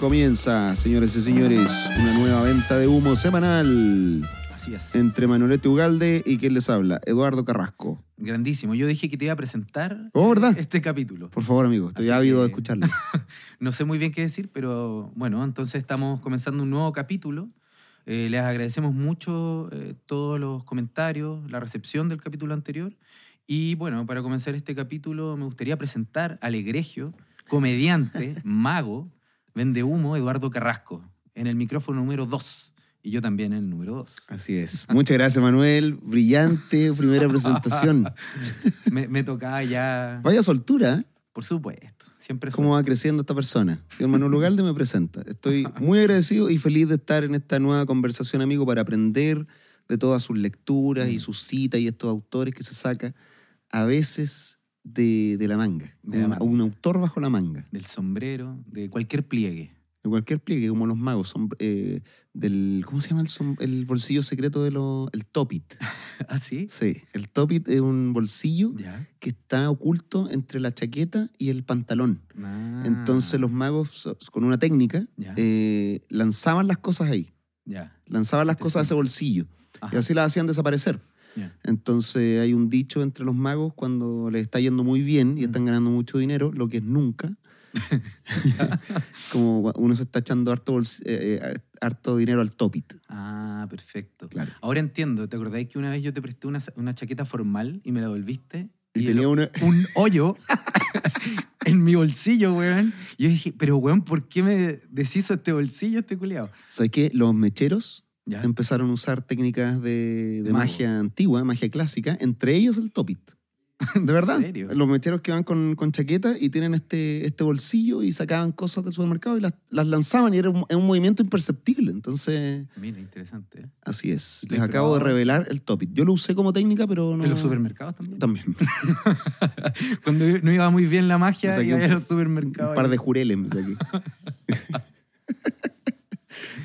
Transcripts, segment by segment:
Comienza, señores y señores, una nueva venta de humo semanal Así es. entre Manolete Ugalde y quien les habla, Eduardo Carrasco. Grandísimo. Yo dije que te iba a presentar Oh, ¿verdad? este capítulo. Por favor, amigo, estoy Así ávido de escucharlo. No sé muy bien qué decir, pero bueno, entonces estamos comenzando un nuevo capítulo. Eh, les agradecemos mucho eh, todos los comentarios, la recepción del capítulo anterior. Y bueno, para comenzar este capítulo me gustaría presentar al egregio, comediante, mago, vende humo, Eduardo Carrasco, en el micrófono número 2. Y yo también en el número 2. Así es. Muchas gracias, Manuel. Brillante primera presentación. Me, me tocaba ya, Vaya soltura, ¿eh? por supuesto, siempre ¿Cómo va creciendo esta persona? Señor Manuel Ugalde me presenta. Estoy muy agradecido y feliz de estar en esta nueva conversación, amigo, para aprender de todas sus lecturas Mm. y sus citas y estos autores que se saca a veces de, de la manga. De Como la una- manga. un autor bajo la manga. del sombrero, de cualquier pliegue. De cualquier pliegue, como los magos. Son, eh, del, ¿Cómo se llama el, el bolsillo secreto de los... El topit. ¿Ah, sí? Sí, el topit es un bolsillo Ya. que está oculto entre la chaqueta y el pantalón. Ah, Entonces los magos, con una técnica, eh, lanzaban las cosas ahí. Ya. Lanzaban las cosas a ese bolsillo. Ajá, Y así las hacían desaparecer. Entonces hay un dicho entre los magos cuando les está yendo muy bien y Mm. están ganando mucho dinero, lo que es nunca. Como uno se está echando harto, eh, eh, harto dinero al topit. Ah, perfecto. Claro. Ahora entiendo. ¿Te acordáis que una vez yo te presté una, una chaqueta formal y me la devolviste? Y, el- tenía una... un hoyo en mi bolsillo, weón. Y yo dije, pero weón, ¿por qué me deshizo este bolsillo este culiado? ¿Sabes qué? Los mecheros Ya. empezaron a usar técnicas de, magia antigua, magia clásica, entre ellos el topit. De verdad. serio? Los mecheros que van con, con chaqueta y tienen este, este bolsillo y sacaban cosas del supermercado y las, las lanzaban y era un, movimiento imperceptible. Entonces, Mira, interesante. ¿eh? así es. ¿Lo Les acabo de revelar el topit. Yo lo usé como técnica, pero no. ¿En los supermercados también? También. Cuando no iba muy bien la magia, iba a los supermercados. Un par de jureles me saqué.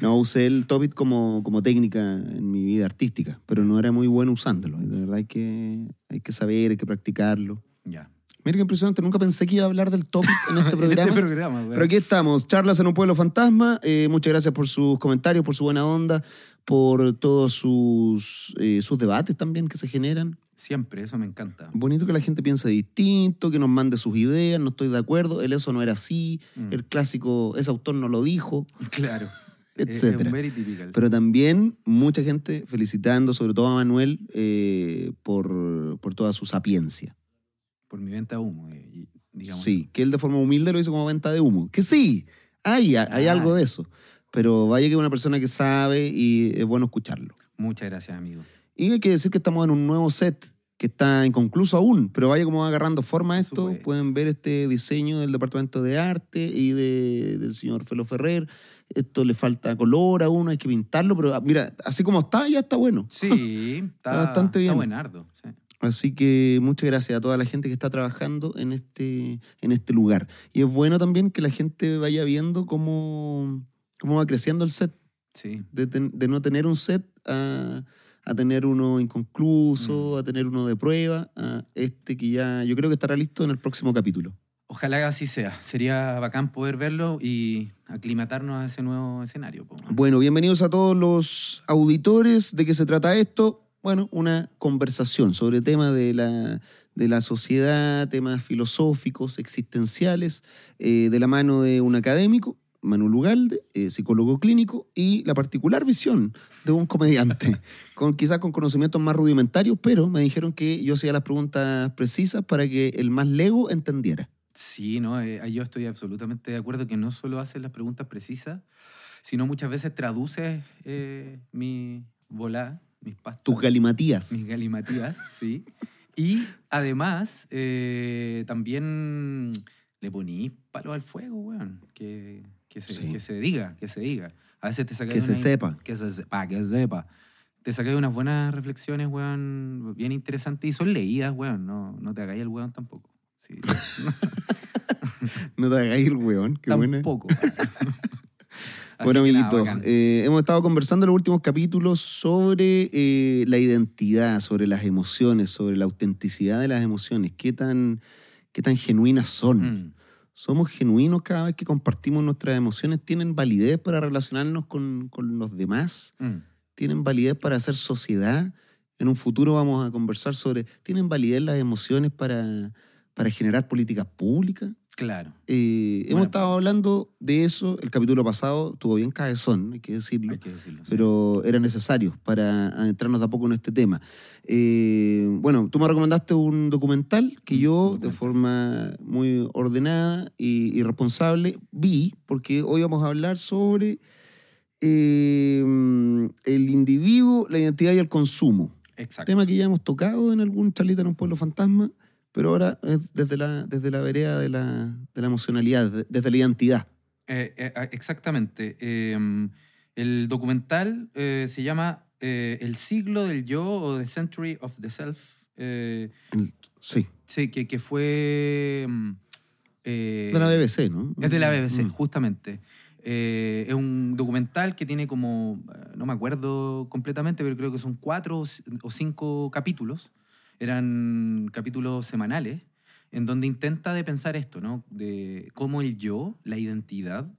no, usé el topit como, como técnica en mi vida artística, pero no era muy bueno usándolo. De verdad hay que, hay que saber, hay que practicarlo. Ya. Mira qué impresionante, nunca pensé que iba a hablar del topit en este En programa. este programa. Pero aquí estamos, charlas en un pueblo fantasma. Eh, muchas gracias por sus comentarios, por su buena onda, por todos sus, eh, sus debates también que se generan. Siempre, eso me encanta. Bonito que la gente piense distinto, que nos mande sus ideas, no estoy de acuerdo, el eso no era así, Mm. el clásico, ese autor no lo dijo, Claro. Typical. Pero también mucha gente felicitando, sobre todo a Manuel, eh, por, por toda su sapiencia. Por mi venta de humo, eh, digamos. Sí, que él de forma humilde lo hizo como venta de humo. Que sí, hay, hay Ah. algo de eso. Pero vaya que es una persona que sabe y es bueno escucharlo. Muchas gracias, amigo. Y hay que decir que estamos en un nuevo set que está inconcluso aún, pero vaya como va agarrando forma Por esto. Pueden ver este diseño del Departamento de Arte y de- del señor Felo Ferrer. Esto le falta color aún, hay que pintarlo, pero ah, mira, así como está, ya está bueno. Sí, está, bastante bien. Está buenardo. sí. Así que muchas gracias a toda la gente que está trabajando en este, en este lugar. Y es bueno también que la gente vaya viendo cómo, cómo va creciendo el set. Sí. De, ten- de no tener un set a, a tener uno inconcluso, Mm. a tener uno de prueba, a este que ya yo creo que estará listo en el próximo capítulo. Ojalá que así sea. Sería bacán poder verlo y aclimatarnos a ese nuevo escenario. Bueno, bienvenidos a todos los auditores. ¿De qué se trata esto? Bueno, una conversación sobre temas de la, de la sociedad, temas filosóficos, existenciales, eh, de la mano de un académico, Manuel Ugalde, eh, psicólogo clínico, y la particular visión de un comediante, con, quizás con conocimientos más rudimentarios, pero me dijeron que yo hacía las preguntas precisas para que el más lego entendiera. Sí, no, Eh, yo estoy absolutamente de acuerdo que no solo haces las preguntas precisas, sino muchas veces traduces eh, mi volá, mis pastas. Tus galimatías. Mis galimatías, sí. Y además, eh, también le ponís palo al fuego, weón. Que, que, se, Sí. que se diga, que se diga. A veces te sacas Que se sepa. Que se sepa, que se sepa. Te sacáis unas buenas reflexiones, weón, bien interesantes y son leídas, weón. No, no te hagáis el weón tampoco. Sí. No te hagáis el weón. Qué buena. tampoco. Así Bueno, que nada, amiguito, bacán. eh, hemos estado conversando en los últimos capítulos sobre eh, la identidad, sobre las emociones, sobre la autenticidad de las emociones, qué tan, qué tan genuinas son. Mm, somos genuinos cada vez que compartimos nuestras emociones, tienen validez para relacionarnos con, con los demás, Mm. tienen validez para hacer sociedad. En un futuro vamos a conversar sobre, ¿tienen validez las emociones para, para generar políticas públicas? Claro. Eh, hemos Bueno, estado hablando de eso, el capítulo pasado estuvo bien cabezón, hay que decirlo Hay que decirlo. sí. pero era necesario para adentrarnos de a poco en este tema. Eh, bueno, tú me recomendaste un documental que Un yo, de forma muy ordenada y, y responsable, vi, porque hoy vamos a hablar sobre eh, el individuo, la identidad y el consumo. Exacto. Tema que ya hemos tocado en algún charlita en un pueblo fantasma, pero ahora es desde la, desde la vereda de la, de la emocionalidad, de- desde la identidad. Eh, eh, ah, exactamente. Eh, el documental eh, se llama eh, El siglo del yo o The Century of the Self. eh, Sí, sí, que, que fue... mm, de la BBC, ¿no? Es de la BBC, Mm. justamente. Eh, es un documental que tiene como, no me acuerdo completamente, pero creo que son cuatro o cinco capítulos. Eran capítulos semanales, en donde intenta de pensar esto, ¿no? De cómo el yo, la identidad,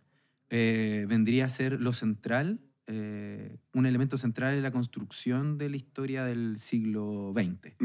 eh, vendría a ser lo central, eh, un elemento central en la construcción de la historia del siglo XX.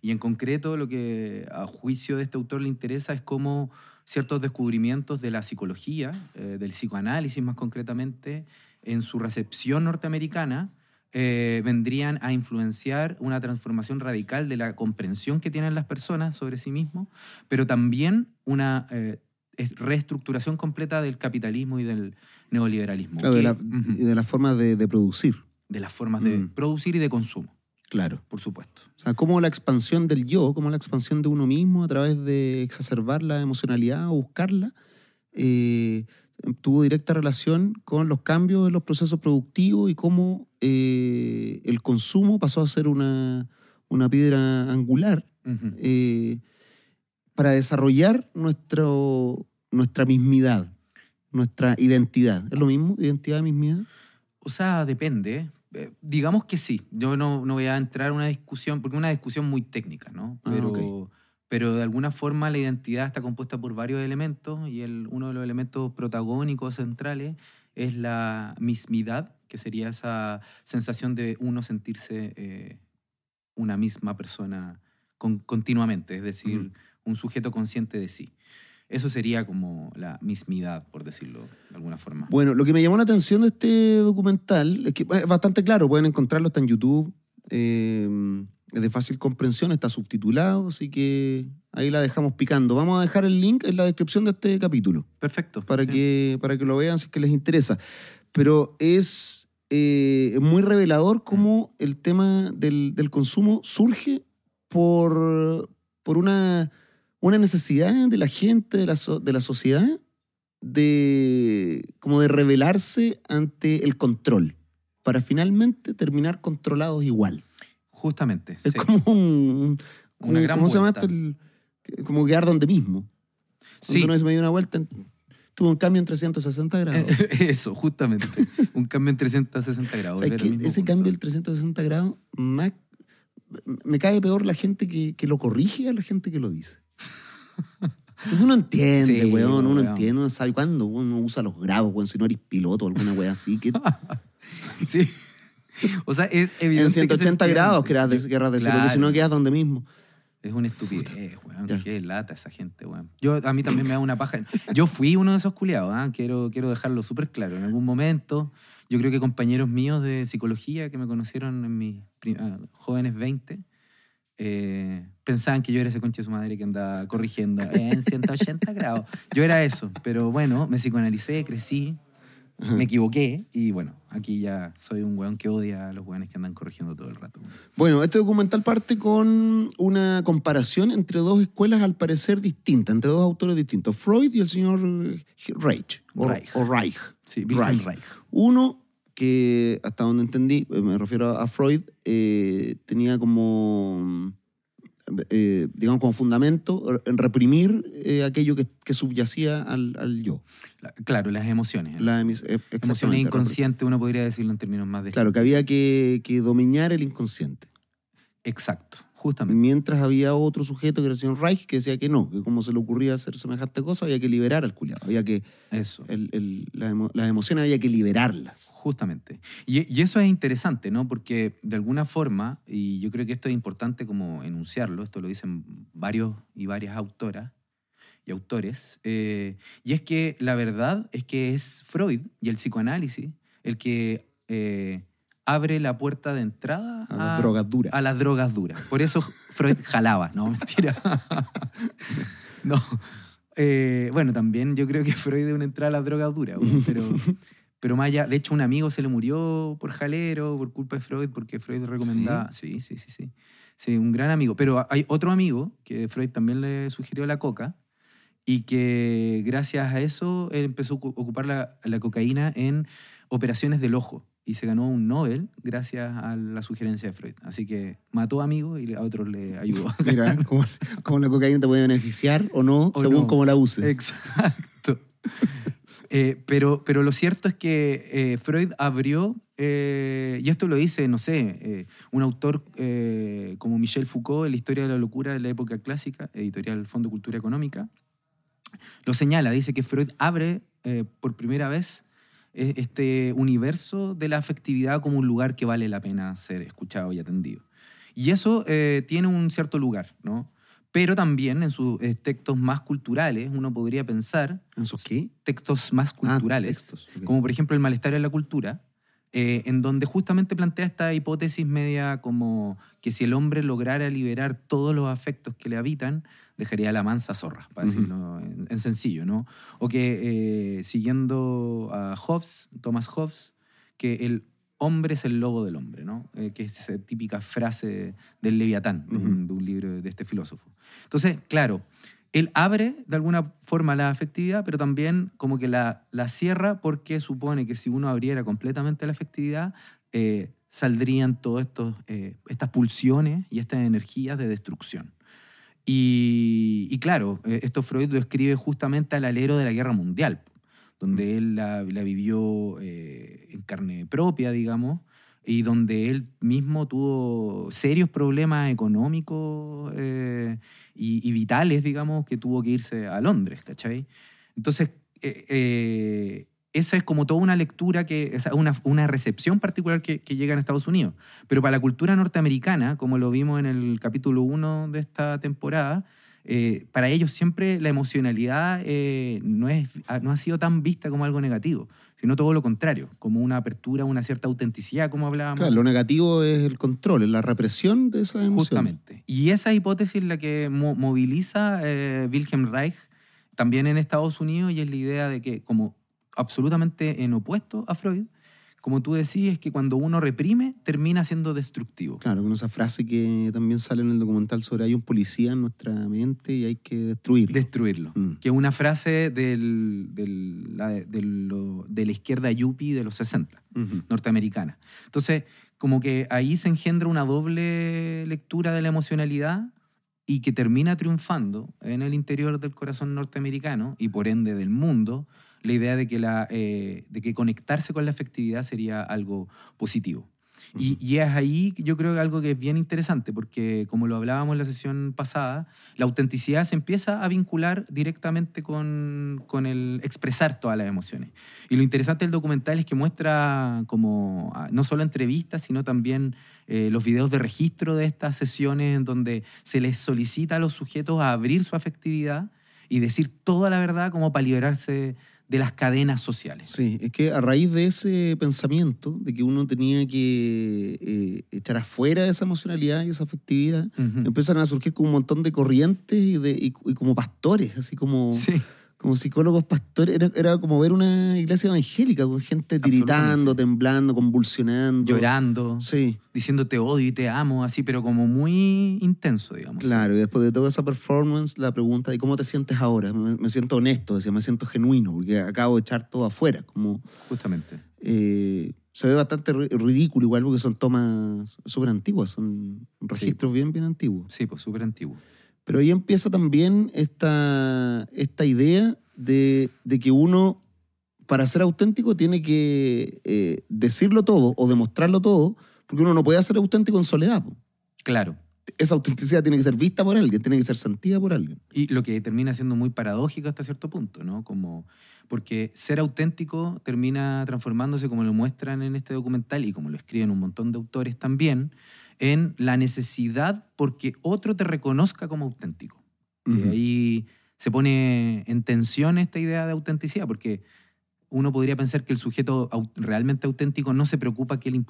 Y en concreto lo que a juicio de este autor le interesa es cómo ciertos descubrimientos de la psicología, eh, del psicoanálisis más concretamente, en su recepción norteamericana, eh, vendrían a influenciar una transformación radical de la comprensión que tienen las personas sobre sí mismos, pero también una eh, es- reestructuración completa del capitalismo y del neoliberalismo. Claro, de, la, y de las formas de, de producir, de las formas de Mm. producir y de consumo, claro. por supuesto. O sea, como la expansión del yo, como la expansión de uno mismo a través de exacerbar la emocionalidad o buscarla, eh, tuvo directa relación con los cambios en los procesos productivos y cómo eh, el consumo pasó a ser una, una piedra angular eh, para desarrollar nuestro, nuestra mismidad, nuestra identidad. ¿Es lo mismo? ¿Identidad, mismidad? O sea, depende. Eh, digamos que sí. Yo no, no voy a entrar en una discusión, porque es una discusión muy técnica, ¿no? Ah, Pero. Pero de alguna forma la identidad está compuesta por varios elementos y el, uno de los elementos protagónicos centrales es la mismidad, que sería esa sensación de uno sentirse eh, una misma persona con- continuamente, es decir, un sujeto consciente de sí. Eso sería como la mismidad, por decirlo de alguna forma. Bueno, lo que me llamó la atención de este documental es que es bastante claro, pueden encontrarlo, está en YouTube, eh, es de fácil comprensión, está subtitulado, así que ahí la dejamos picando. Vamos a dejar el link en la descripción de este capítulo Perfecto. para, sí. que, para que lo vean si es que les interesa. Pero es eh, muy revelador cómo el tema del, del consumo surge por, por una, una necesidad de la gente, de la, so- de la sociedad, de, como de rebelarse ante el control, para finalmente terminar controlados igual. Justamente. Es sí. como un... un- Una gran ¿Cómo se llama esto? Como quedar donde mismo. Sí, Cuando uno se me dio una vuelta, tuvo un cambio en 360 grados. eso, justamente. Un cambio en 360 grados. O sea, que ese punto. cambio del 360 grados, más- me cae peor la gente que, que lo corrige a la gente que lo dice. Uno entiende, Sí, weón, uno weón. entiende, uno sabe cuándo uno usa los grados, weón, si no eres piloto o alguna weá así, que Sí. O sea, es evidente. en que se 180 entiende. grados querrás, de- querrás decir, porque si no Claro. quedas donde mismo. Es una estupidez, weón. Qué lata esa gente, weón. Yo, a mí también me da una paja. Yo fui uno de esos culiados, ¿ah? quiero, quiero dejarlo súper claro. En algún momento, yo creo que compañeros míos de psicología que me conocieron en mis ah, jóvenes 20, eh, pensaban que yo era ese concha de su madre que andaba corrigiendo en 180 grados. Yo era eso, pero bueno, me psicoanalicé, crecí, me equivoqué y bueno, aquí ya soy un weón que odia a los weones que andan corrigiendo todo el rato. Bueno, este documental parte con una comparación entre dos escuelas al parecer distintas, entre dos autores distintos, Freud y el señor Reich. O Reich. o Reich. Sí, Reich. Reich. Uno que, hasta donde entendí, eh, me refiero a Freud, eh, tenía como, eh, digamos, como fundamento en reprimir eh, aquello que, que subyacía al, al yo. La- claro, las emociones. La emis- eh, Emociones inconscientes, uno podría decirlo en términos más de... Claro, que había que, que dominar el inconsciente. Exacto, Justamente. Mientras había otro sujeto que era el señor Reich que decía que no, que como se le ocurría hacer semejante cosa, había que liberar al culiado. Había que. Eso. el- el- la emo- las emociones había que liberarlas. Justamente. Y, y eso es interesante, ¿no? Porque de alguna forma, y yo creo que esto es importante como enunciarlo, esto lo dicen varios y varias autoras y autores, eh, y es que la verdad es que es Freud y el psicoanálisis el que eh, abre la puerta de entrada A las drogas duras. a las drogas duras. Por eso Freud jalaba, no, mentira. no. Eh, bueno, también yo creo que Freud es una entrada a las drogas duras, pero, pero más allá, de hecho un amigo se le murió por jalero, por culpa de Freud, porque Freud recomendaba, sí, sí, sí, sí, sí, un gran amigo. Pero hay otro amigo que Freud también le sugirió la coca y que gracias a eso él empezó a ocu- ocupar la, la cocaína en operaciones del ojo y se ganó un Nobel gracias a la sugerencia de Freud. Así que mató amigos y a otros le ayudó. Mira, cómo, cómo la cocaína te puede beneficiar o no, O según no. cómo la uses. Exacto. Eh, pero, pero lo cierto es que eh, Freud abrió, eh, y esto lo dice, no sé, un autor como Michel Foucault en la historia de la locura de la época clásica, editorial Fondo Cultura Económica, lo señala, dice que Freud abre por primera vez este universo de la afectividad como un lugar que vale la pena ser escuchado y atendido. Y eso eh, tiene un cierto lugar, ¿no? Pero también en sus eh, textos más culturales uno podría pensar, ¿En sus qué? textos más Ah, culturales, textos, como por ejemplo El malestar en la cultura, eh, en donde justamente plantea esta hipótesis media como que si el hombre lograra liberar todos los afectos que le habitan, dejaría la mansa zorra, para decirlo en, en sencillo, ¿no? O que eh, siguiendo a Hobbes, Thomas Hobbes, que el hombre es el lobo del hombre, ¿no? Eh, que es esa típica frase del Leviatán, de, un, Ujú. de un libro de este filósofo. Entonces, claro, él abre de alguna forma la afectividad, pero también como que la, la cierra porque supone que si uno abriera completamente la afectividad, eh, saldrían todas estas pulsiones y estas energías de destrucción. Y, y claro, eh, esto Freud lo escribe justamente al alero de la guerra mundial, donde él la, la vivió eh, en carne propia, digamos, y donde él mismo tuvo serios problemas económicos eh, y, y vitales, digamos, que tuvo que irse a Londres, ¿cachai? Entonces, eh, eh, esa es como toda una lectura, que, una, una recepción particular que, que llega en Estados Unidos. Pero para la cultura norteamericana, como lo vimos en el capítulo 1 de esta temporada, eh, para ellos siempre la emocionalidad eh, no, es, no ha sido tan vista como algo negativo, sino todo lo contrario, como una apertura, una cierta autenticidad, como hablábamos. Claro, lo negativo es el control, es la represión de esas emociones. Justamente. Y esa hipótesis es la que mo- moviliza eh, Wilhelm Reich también en Estados Unidos y es la idea de que, como absolutamente en opuesto a Freud, como tú decís, es que cuando uno reprime, termina siendo destructivo. Claro, con esa frase que también sale en el documental sobre hay un policía en nuestra mente y hay que destruirlo. Destruirlo. Mm. Que es una frase del, del- la- de, lo- de la izquierda yuppie de los 60. Ujú. norteamericana. Entonces, como que ahí se engendra una doble lectura de la emocionalidad y que termina triunfando en el interior del corazón norteamericano y por ende del mundo la idea de que, la, eh, de que conectarse con la afectividad sería algo positivo. Y, y es ahí, yo creo, algo que es bien interesante, porque como lo hablábamos en la sesión pasada, la autenticidad se empieza a vincular directamente con, con el expresar todas las emociones. Y lo interesante del documental es que muestra como ah, no solo entrevistas, sino también eh, los videos de registro de estas sesiones en donde se les solicita a los sujetos a abrir su afectividad y decir toda la verdad como para liberarse de las cadenas sociales. Sí, es que a raíz de ese pensamiento, de que uno tenía que eh, echar afuera esa emocionalidad y esa afectividad, Ujú. empiezan a surgir como un montón de corrientes y, de, y, y como pastores, así como, Sí. Como psicólogos pastores. Era, era como ver una iglesia evangélica con gente tiritando, temblando, convulsionando. Llorando, Sí, diciendo te odio y te amo, así, pero como muy intenso, digamos. claro. Y después de toda esa performance, la pregunta de cómo te sientes ahora. Me, me siento honesto, decía, me siento genuino, porque acabo de echar todo afuera. Como, Justamente. eh, se ve bastante ri- ridículo igual porque son tomas súper antiguas, son registros bien, bien antiguos. Sí, pues súper antiguo. Pero ahí empieza también esta, esta idea de, de que uno, para ser auténtico, tiene que eh, decirlo todo o demostrarlo todo, porque uno no puede ser auténtico en soledad. po. Claro. esa autenticidad tiene que ser vista por alguien, tiene que ser sentida por alguien. Y lo que termina siendo muy paradójico hasta cierto punto, ¿no? Como, porque ser auténtico termina transformándose, como lo muestran en este documental y como lo escriben un montón de autores también, en la necesidad porque otro te reconozca como auténtico. Y Ujú. ahí se pone en tensión esta idea de autenticidad, porque uno podría pensar que el sujeto realmente auténtico no se preocupa qué, le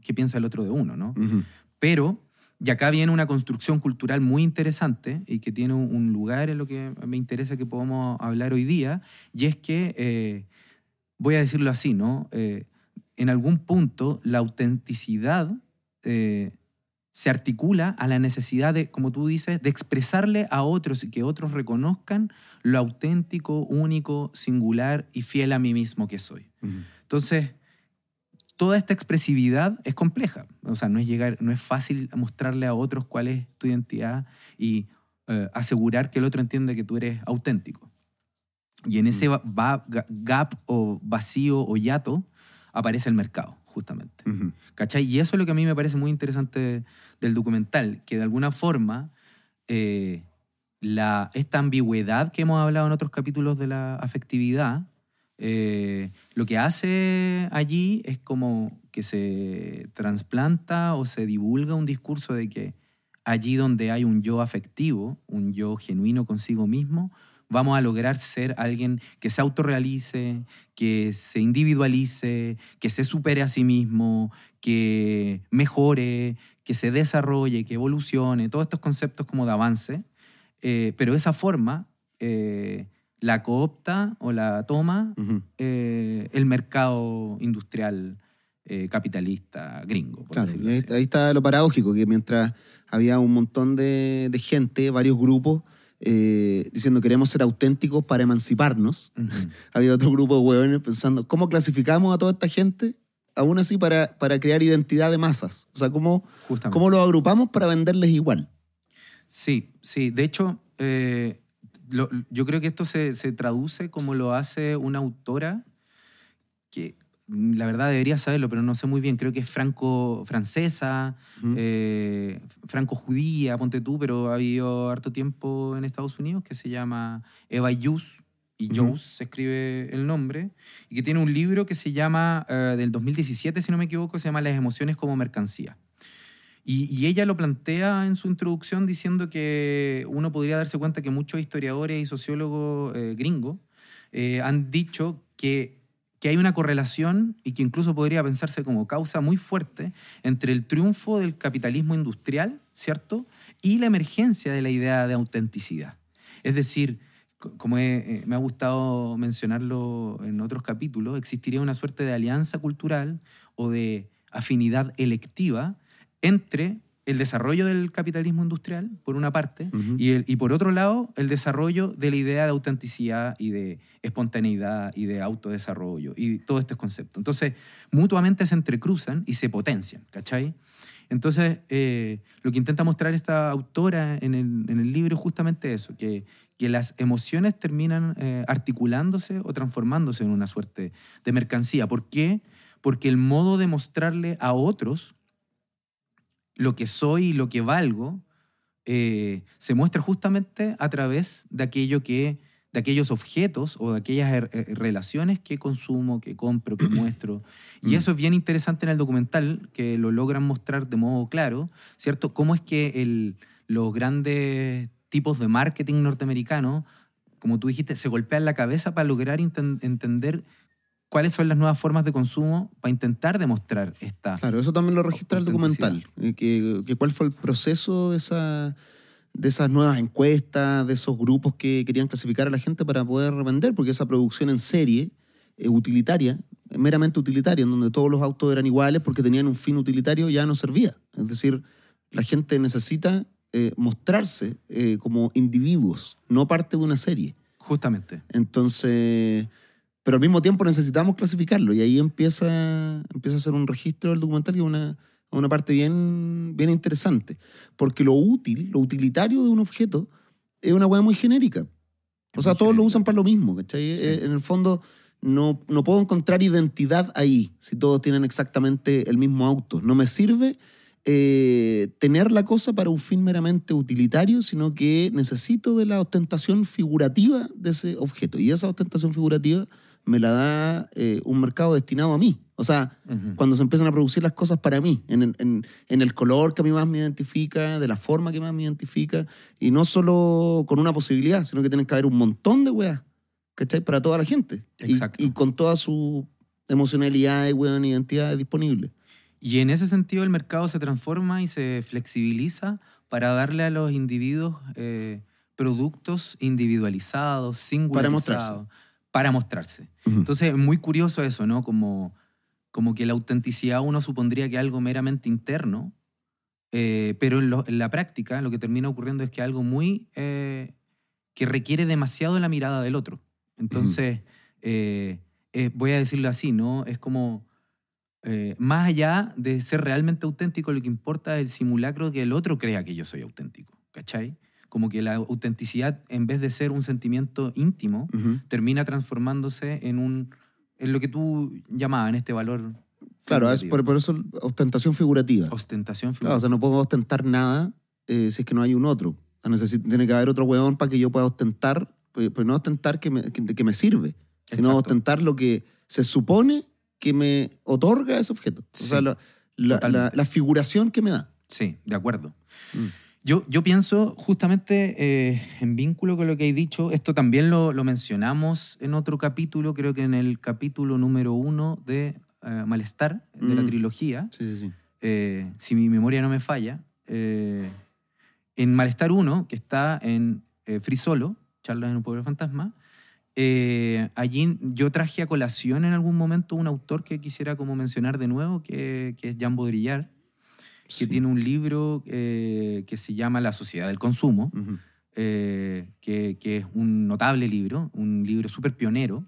qué piensa el otro de uno, ¿no? Ujú. Pero, y acá viene una construcción cultural muy interesante y que tiene un- un lugar en lo que me interesa que podamos hablar hoy día, y es que, eh, voy a decirlo así, ¿no? Eh, en algún punto la autenticidad eh, se articula a la necesidad de, como tú dices, de expresarle a otros y que otros reconozcan lo auténtico, único, singular y fiel a mí mismo que soy. Entonces, toda esta expresividad es compleja. O sea, no es, llegar, no es fácil mostrarle a otros cuál es tu identidad y eh, asegurar que el otro entiende que tú eres auténtico. Y en ese gap o vacío o hiato aparece el mercado, justamente. ¿Cachai? Y eso es lo que a mí me parece muy interesante del documental, que de alguna forma eh, la, esta ambigüedad que hemos hablado en otros capítulos de la afectividad, eh, lo que hace allí es como que se trasplanta o se divulga un discurso de que allí donde hay un yo afectivo, un yo genuino consigo mismo, vamos a lograr ser alguien que se autorrealice, que se individualice, que se supere a sí mismo, que mejore, que se desarrolle, que evolucione, todos estos conceptos como de avance, eh, pero esa forma eh, la coopta o la toma eh, el mercado industrial capitalista gringo. por Claro, ahí, está lo paradójico, que mientras había un montón de, de gente, varios grupos, eh, diciendo queremos ser auténticos para emanciparnos, había otro grupo de hueones pensando, ¿cómo clasificamos a toda esta gente? Aún así para, para crear identidad de masas. O sea, ¿cómo, Justamente. ¿cómo los agrupamos para venderles igual? Sí, sí. De hecho, eh, lo- yo creo que esto se, se traduce como lo hace una autora que la verdad debería saberlo, pero no sé muy bien. Creo que es franco-francesa, Ujú. eh, franco-judía, ponte tú, pero ha vivido harto tiempo en Estados Unidos, que se llama Eva Yus, y Ujú. Jous se escribe el nombre, y que tiene un libro que se llama, eh, del 2017, si no me equivoco, se llama Las emociones como mercancía. Y, y ella lo plantea en su introducción diciendo que uno podría darse cuenta que muchos historiadores y sociólogos eh, gringos eh, han dicho que, que hay una correlación y que incluso podría pensarse como causa muy fuerte entre el triunfo del capitalismo industrial, ¿cierto? Y la emergencia de la idea de autenticidad. Es decir, co- como eh, me ha gustado mencionarlo en otros capítulos, existiría una suerte de alianza cultural o de afinidad electiva entre el desarrollo del capitalismo industrial, por una parte, y, el- y por otro lado, el desarrollo de la idea de autenticidad y de espontaneidad y de autodesarrollo y todos estos conceptos. Entonces, mutuamente se entrecruzan y se potencian, ¿cachai? Entonces, eh, lo que intenta mostrar esta autora en el, en el libro es justamente eso, que, que las emociones terminan eh, articulándose o transformándose en una suerte de mercancía. ¿Por qué? Porque el modo de mostrarle a otros lo que soy y lo que valgo eh, se muestra justamente a través de aquello que de aquellos objetos o de aquellas er- eh, relaciones que consumo, que compro, que muestro. Y Mm. eso es bien interesante en el documental, que lo logran mostrar de modo claro, ¿cierto? Cómo es que el- los grandes tipos de marketing norteamericanos, como tú dijiste, se golpean la cabeza para lograr entender cuáles son las nuevas formas de consumo para intentar demostrar esta... Claro, eso también lo registra el documental. eh, que, que cuál fue el proceso de, esa, de esas nuevas encuestas, de esos grupos que querían clasificar a la gente para poder vender, porque esa producción en serie, eh, utilitaria, meramente utilitaria, en donde todos los autos eran iguales porque tenían un fin utilitario, ya no servía. Es decir, la gente necesita eh, mostrarse eh, como individuos, no parte de una serie. Justamente. Entonces, pero al mismo tiempo necesitamos clasificarlo y ahí empieza, empieza a ser un registro del documental que es una, una parte bien, bien interesante. Porque lo útil, lo utilitario de un objeto es una hueá muy genérica. O sea, todos lo usan para lo mismo, ¿cachai? Sí. Eh, En el fondo, no, no puedo encontrar identidad ahí si todos tienen exactamente el mismo auto. No me sirve eh, tener la cosa para un fin meramente utilitario, sino que necesito de la ostentación figurativa de ese objeto. Y esa ostentación figurativa me la da eh, un mercado destinado a mí. O sea, cuando se empiezan a producir las cosas para mí, en, el- en- en el color que a mí más me identifica, de la forma que más me identifica, y no solo con una posibilidad, sino que tienen que haber un montón de weas, ¿cachai? Para toda la gente. Y- Exacto. Y, con toda su emocionalidad y weón, identidad disponible. Y en ese sentido el mercado se transforma y se flexibiliza para darle a los individuos eh, productos individualizados, singularizados. mostrarse. Para mostrarse. Entonces es muy curioso eso, ¿no? Como, como que la autenticidad uno supondría que algo meramente interno, eh, pero en, lo- en la práctica lo que termina ocurriendo es que algo muy... eh, que requiere demasiado la mirada del otro. Entonces, eh, eh, voy a decirlo así, ¿no? Es como, eh, más allá de ser realmente auténtico, lo que importa es el simulacro que el otro crea que yo soy auténtico, ¿cachai? Como que la autenticidad, en vez de ser un sentimiento íntimo, termina transformándose en un en lo que tú llamabas en este valor Claro, es por, por eso ostentación figurativa. ostentación Claro, o figurativa. sea, no puedo ostentar nada eh, si es que no hay un otro. O sea, necesito- tiene que haber otro huevón para que yo pueda ostentar, pues, pues no ostentar que me, que, que me sirve, sino Exacto. ostentar lo que se supone que me otorga ese objeto. O Sí, sea, la, la- la figuración que me da. Sí, de acuerdo. Mm. Yo, yo pienso justamente eh, en vínculo con lo que hay dicho, esto también lo, lo mencionamos en otro capítulo, creo que en el capítulo número uno de eh, Malestar, de la Mm. trilogía, Sí, sí, sí. eh, si mi memoria no me falla, eh, en Malestar 1, que está en eh, Free Solo, Charlas en un pueblo fantasma, eh, allí yo traje a colación en algún momento un autor que quisiera como mencionar de nuevo, que, que es Jean Baudrillard, que tiene un libro eh, que se llama La sociedad del consumo, eh, que, que es un notable libro, un libro súper pionero,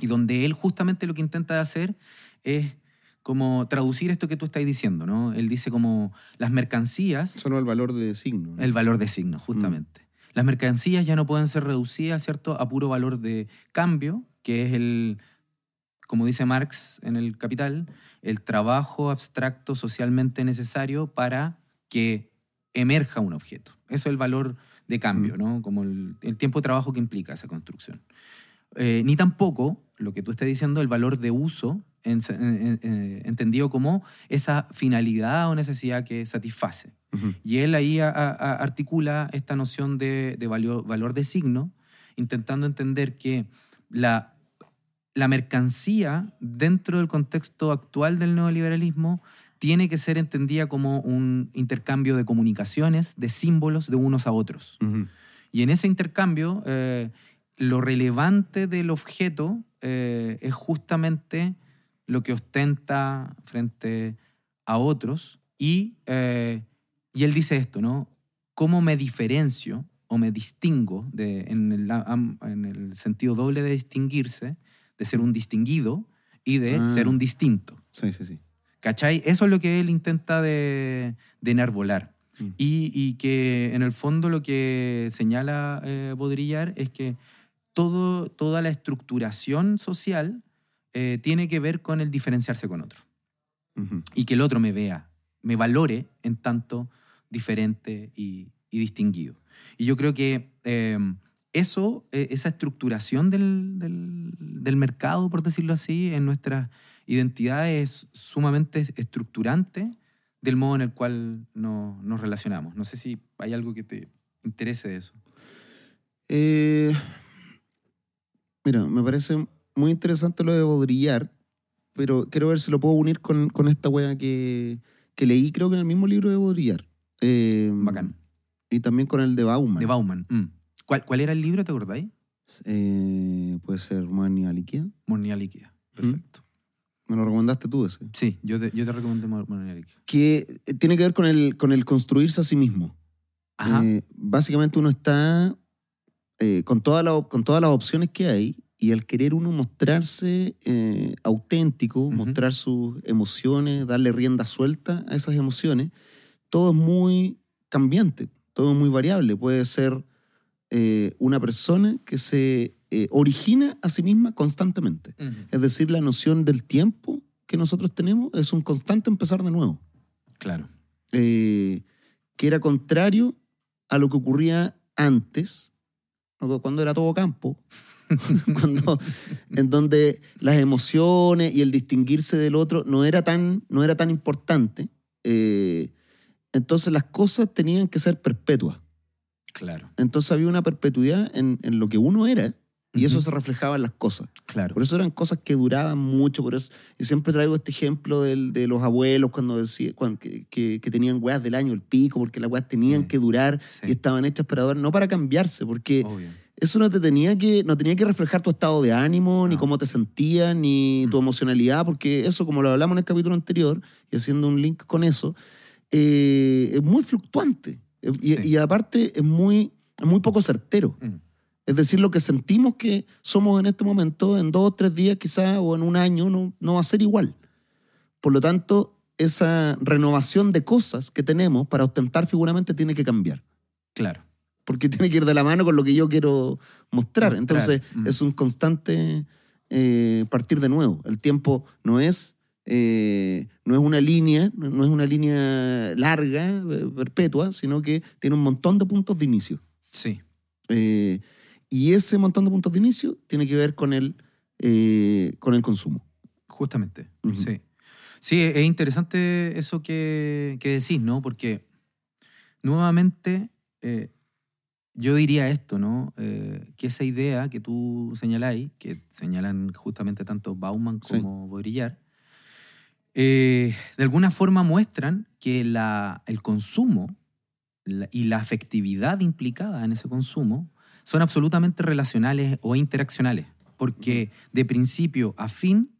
y donde él justamente lo que intenta hacer es como traducir esto que tú estás diciendo, ¿no? Él dice como las mercancías, Solo el valor de signo. ¿no? el valor de signo, justamente. Las mercancías ya no pueden ser reducidas, ¿cierto?, a puro valor de cambio, que es el, como dice Marx en el Capital, el trabajo abstracto socialmente necesario para que emerja un objeto. Eso es el valor de cambio, ¿no? Como el, el tiempo de trabajo que implica esa construcción. Eh, ni tampoco, lo que tú estás diciendo, el valor de uso, en- en- en- entendido como esa finalidad o necesidad que satisface. Y él ahí a- a- a- articula esta noción de, valor de signo, intentando entender que la, la mercancía dentro del contexto actual del neoliberalismo tiene que ser entendida como un intercambio de comunicaciones, de símbolos de unos a otros. Y en ese intercambio, eh, lo relevante del objeto eh, es justamente lo que ostenta frente a otros. Y, eh, y él dice esto, ¿no? ¿Cómo me diferencio o me distingo de, en, el, am- en el sentido doble de distinguirse, de ser un distinguido y de Ah. ser un distinto? Sí, sí, sí. ¿Cachai? Eso es lo que él intenta de, de enarbolar. Mm. Y, y que en el fondo lo que señala eh, Baudrillard es que todo, toda la estructuración social eh, tiene que ver con el diferenciarse con otro. Y que el otro me vea, me valore en tanto diferente y, y distinguido. Y yo creo que eh, eso, eh, esa estructuración del, del- del mercado, por decirlo así, en nuestras identidades es sumamente estructurante del modo en el cual no- nos relacionamos. No sé si hay algo que te interese de eso. Eh, mira, me parece muy interesante lo de Baudrillard, pero quiero ver si lo puedo unir con, con esta wea que, que leí, creo que en el mismo libro de Baudrillard. Eh, Bacán. Y también con el de Bauman. De Bauman. mm. ¿Cuál, ¿Cuál era el libro, te acordáis? Eh, puede ser Humanidad Líquida. Monía líquida. Perfecto. Me lo recomendaste tú ese. Sí, yo te, yo te recomendé Monía líquida. Que eh, tiene que ver con el, con el construirse a sí mismo. Ajá. Eh, básicamente uno está eh, con, todas las op- con todas las opciones que hay y al querer uno mostrarse eh, auténtico, mostrar sus emociones, darle rienda suelta a esas emociones, todo es muy cambiante, todo es muy variable. Puede ser eh, una persona que se eh, origina a sí misma constantemente. Es decir, la noción del tiempo que nosotros tenemos es un constante empezar de nuevo. Claro. eh, que era contrario a lo que ocurría antes, cuando era todo campo, cuando, en donde las emociones y el distinguirse del otro no era tan, no era tan importante. eh, entonces las cosas tenían que ser perpetuas. Claro, Entonces había una perpetuidad en, en lo que uno era y eso se reflejaba en las cosas. claro. Por eso eran cosas que duraban mucho, por eso, y siempre traigo este ejemplo del- de los abuelos cuando decía, cuando- que, que- que tenían weas del año el pico, porque las weas tenían Sí. que durar Sí. y estaban hechas para durar, no para cambiarse, porque Obvio. eso no te tenía que, no tenía que reflejar tu estado de ánimo, ni cómo te sentías, ni tu Mm. emocionalidad, porque eso, como lo hablamos en el capítulo anterior, y haciendo un link con eso, eh, es muy fluctuante. Eh, Y, Sí. y aparte es muy, es muy poco certero. Mm. Es decir, lo que sentimos que somos en este momento, en dos o tres días quizás, o en un año, no, no va a ser igual. Por lo tanto, esa renovación de cosas que tenemos para ostentar figuramente tiene que cambiar. Claro. Porque tiene que ir de la mano con lo que yo quiero mostrar. Mostrar, Entonces, mm. es un constante eh, partir de nuevo. El tiempo no es, eh, no es una línea, no es una línea larga, eh, perpetua, sino que tiene un montón de puntos de inicio. Sí. Eh, y ese montón de puntos de inicio tiene que ver con el, eh, con el consumo. Justamente, sí. Sí, es interesante eso que, que decís, ¿no? Porque nuevamente eh, yo diría esto, ¿no? Eh, que esa idea que tú señaláis, que señalan justamente tanto Bauman Sí. como Baudrillard, eh, de alguna forma muestran que la, el consumo la- y la afectividad implicada en ese consumo son absolutamente relacionales o interaccionales, porque de principio a fin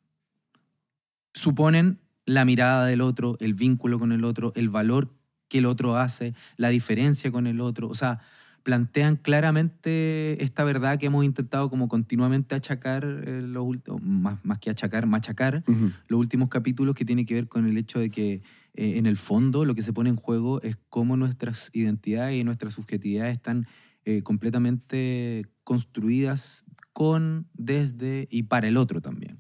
suponen la mirada del otro, el vínculo con el otro, el valor que el otro hace, la diferencia con el otro, o sea, plantean claramente esta verdad que hemos intentado como continuamente achacar, eh, los más, más que achacar, machacar, los últimos capítulos que tiene que ver con el hecho de que eh, en el fondo lo que se pone en juego es cómo nuestras identidades y nuestras subjetividades están eh, completamente construidas con, desde y para el otro también.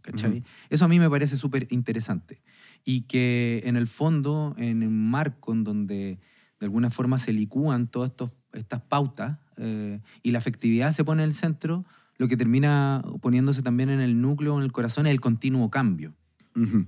Eso a mí me parece súper interesante. Y que en el fondo, en un marco en donde de alguna forma se licúan todas estos- estas pautas eh, y la afectividad se pone en el centro, lo que termina poniéndose también en el núcleo, en el corazón, es el continuo cambio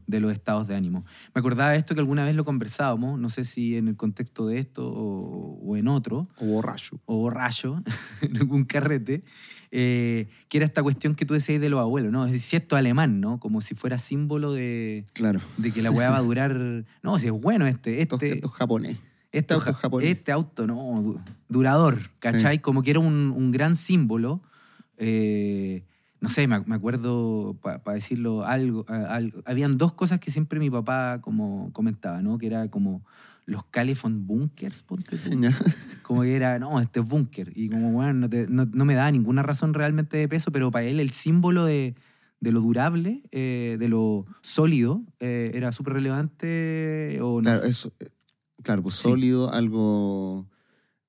de los estados de ánimo. Me acordaba de esto que alguna vez lo conversábamos, no sé si en el contexto de esto o, o en otro, O borracho. o borracho, en algún carrete, eh, que era esta cuestión que tú decías de los abuelos, ¿no? Es decir, si esto alemán, ¿no? Como si fuera símbolo de, Claro. de que la weá va a durar... No, si es bueno este, este, esto es japonés. Este, auto ja- japonés. este auto, no, du- durador, ¿cachai? Como que era un, un gran símbolo. eh, no sé, me, me acuerdo, para decirlo algo, algo, habían dos cosas que siempre mi papá como comentaba, ¿no? Que era como los Californ Bunkers, ponte tú. Como que era, no, este es búnker. Y como, bueno, no, te- no- no me daba ninguna razón realmente de peso, pero para él el símbolo de, de lo durable, eh, de lo sólido, eh, era súper relevante. O Claro, sé, eso, claro, pues Sí. sólido, algo,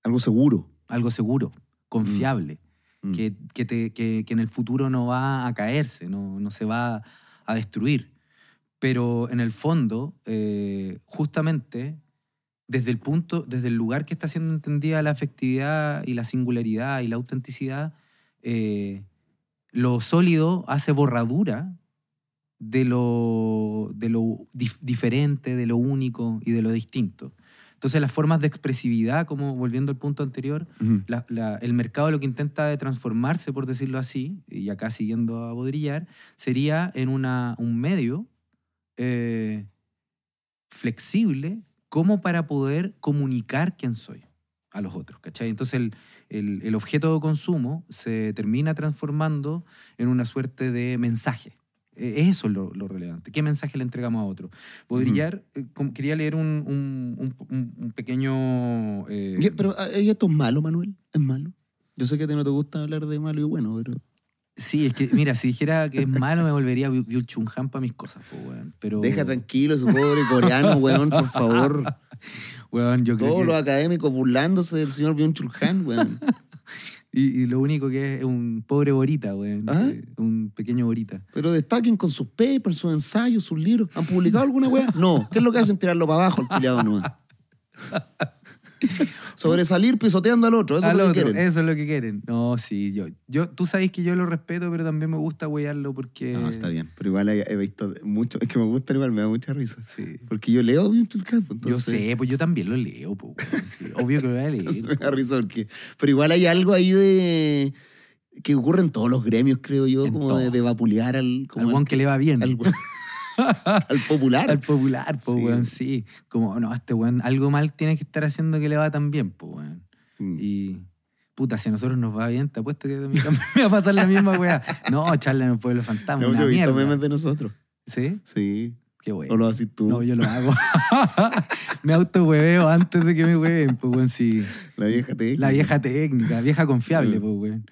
algo seguro. algo seguro, confiable, Mm. que, que, te- que- que en el futuro no va a caerse, no, no se va a destruir. Pero en el fondo, eh, justamente, desde el punto, desde el lugar que está siendo entendida la afectividad y la singularidad y la autenticidad, eh, lo sólido hace borradura de lo, de lo dif- diferente, de lo único y de lo distinto. Entonces las formas de expresividad, como volviendo al punto anterior, Ujú. la- la- el mercado lo que intenta de transformarse, por decirlo así, y acá siguiendo a Baudrillard, sería en una, un medio eh, flexible como para poder comunicar quién soy a los otros, ¿cachai? Entonces el, el- el objeto de consumo se termina transformando en una suerte de mensaje. Es eso lo, lo relevante. ¿Qué mensaje le entregamos a otro? Baudrillard, eh, com- quería leer un, un- un- un pequeño... eh, Pero ¿y esto es malo, Manuel? ¿Es malo? Yo sé que a ti no te gusta hablar de malo y bueno, pero... Sí, es que, mira, si dijera que es malo, me volvería Byul Chung Han para mis cosas, po, weón. Pero, Deja tranquilo su pobre coreano, weón, por favor. weón, yo creo Todos que- los académicos burlándose del señor Byung Chul Han, weón. Y, y lo único que es un pobre Borita, weón. ¿Ah? eh, Un pequeño Borita. Pero destaquen con sus papers, sus ensayos, sus libros. ¿Han publicado alguna weá? No. ¿Qué es lo que hacen? Tirarlo para abajo, el culiado nomás. Sobresalir pisoteando al otro, eso Al es lo que quieren. Eso es lo que quieren. No, sí, yo, yo, tú sabes que yo lo respeto, pero también me gusta huearlo porque... No, está bien. Pero igual he, he visto mucho. Es que me gusta igual, me da mucha risa. Sí. Porque yo leo Virtual Campo. Yo sé, pues yo también lo leo, sí. obvio que lo voy a Entonces leer. me da risa porque. Pero igual hay algo ahí de. que ocurre en todos los gremios, creo yo, En como de, vapulear al. Como Al al guan que le va bien. al, al popular. Al popular, po, Sí. weón, sí. Como, no, este weón, algo mal tiene que estar haciendo que le va tan bien, po, weón. Mm. Y, puta, si a nosotros nos va bien, te apuesto que también me va a pasar la misma weá. No, charla en el pueblo fantasma, Hemos una visto mierda. memes de nosotros. ¿Sí? Sí. Qué bueno. O lo haces tú. No, yo lo hago. me auto antes de que me hueven, pues, weón, sí. La vieja te La vieja técnica, vieja confiable, pues, weón.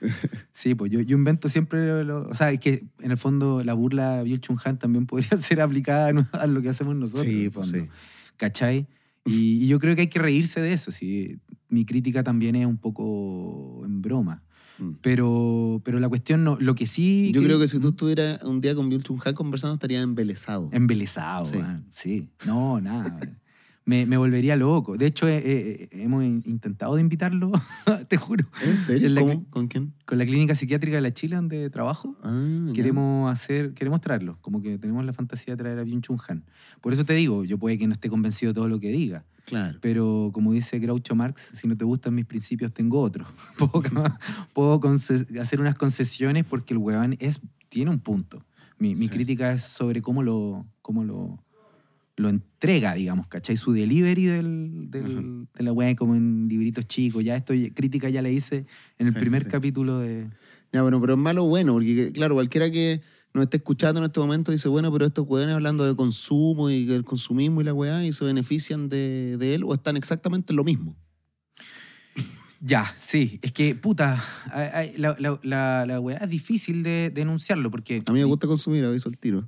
Sí, pues yo, yo invento siempre lo, O sea, es que en el fondo la burla Bill Chung Han también podría ser aplicada a lo que hacemos nosotros. Sí, pues sí. ¿Cachai? Y, y yo creo que hay que reírse de eso. Sí. Mi crítica también es un poco en broma. Mm. Pero, pero la cuestión, no, lo que sí. Yo creo que si tú estuvieras un día con Bill Chung Han conversando, estarías embelesado. Embelesado, Sí. sí. No, nada. me, me volvería loco. De hecho, eh, eh, hemos in- intentado de invitarlo, te juro, ¿En serio? En la ¿Cómo? ¿Con quién? con la clínica psiquiátrica de la Chile donde trabajo. Ah, ya. Queremos hacer, queremos traerlo, como que tenemos la fantasía de traer a Byung Chun Han. Por eso te digo, yo puede que no esté convencido de todo lo que diga, Claro. pero como dice Groucho Marx, si no te gustan mis principios, tengo otros. puedo puedo hacer unas concesiones porque el weón es, tiene un punto. Mi, mi Sí. crítica es sobre cómo lo, cómo lo, lo entrega, digamos, ¿cachai? Su delivery del, del- de la weá como en libritos chicos. Ya esto, crítica ya le hice en el sí, primer sí. capítulo de... Ya, bueno, pero es malo o bueno, porque claro, cualquiera que nos esté escuchando en este momento dice, bueno, pero estos weones hablando de consumo y el consumismo y la weá, y se benefician de, de él, o están exactamente en lo mismo. Ya, sí. Es que, puta, la, la, la, la weá es difícil de denunciarlo porque... A mí me gusta consumir, aviso el tiro.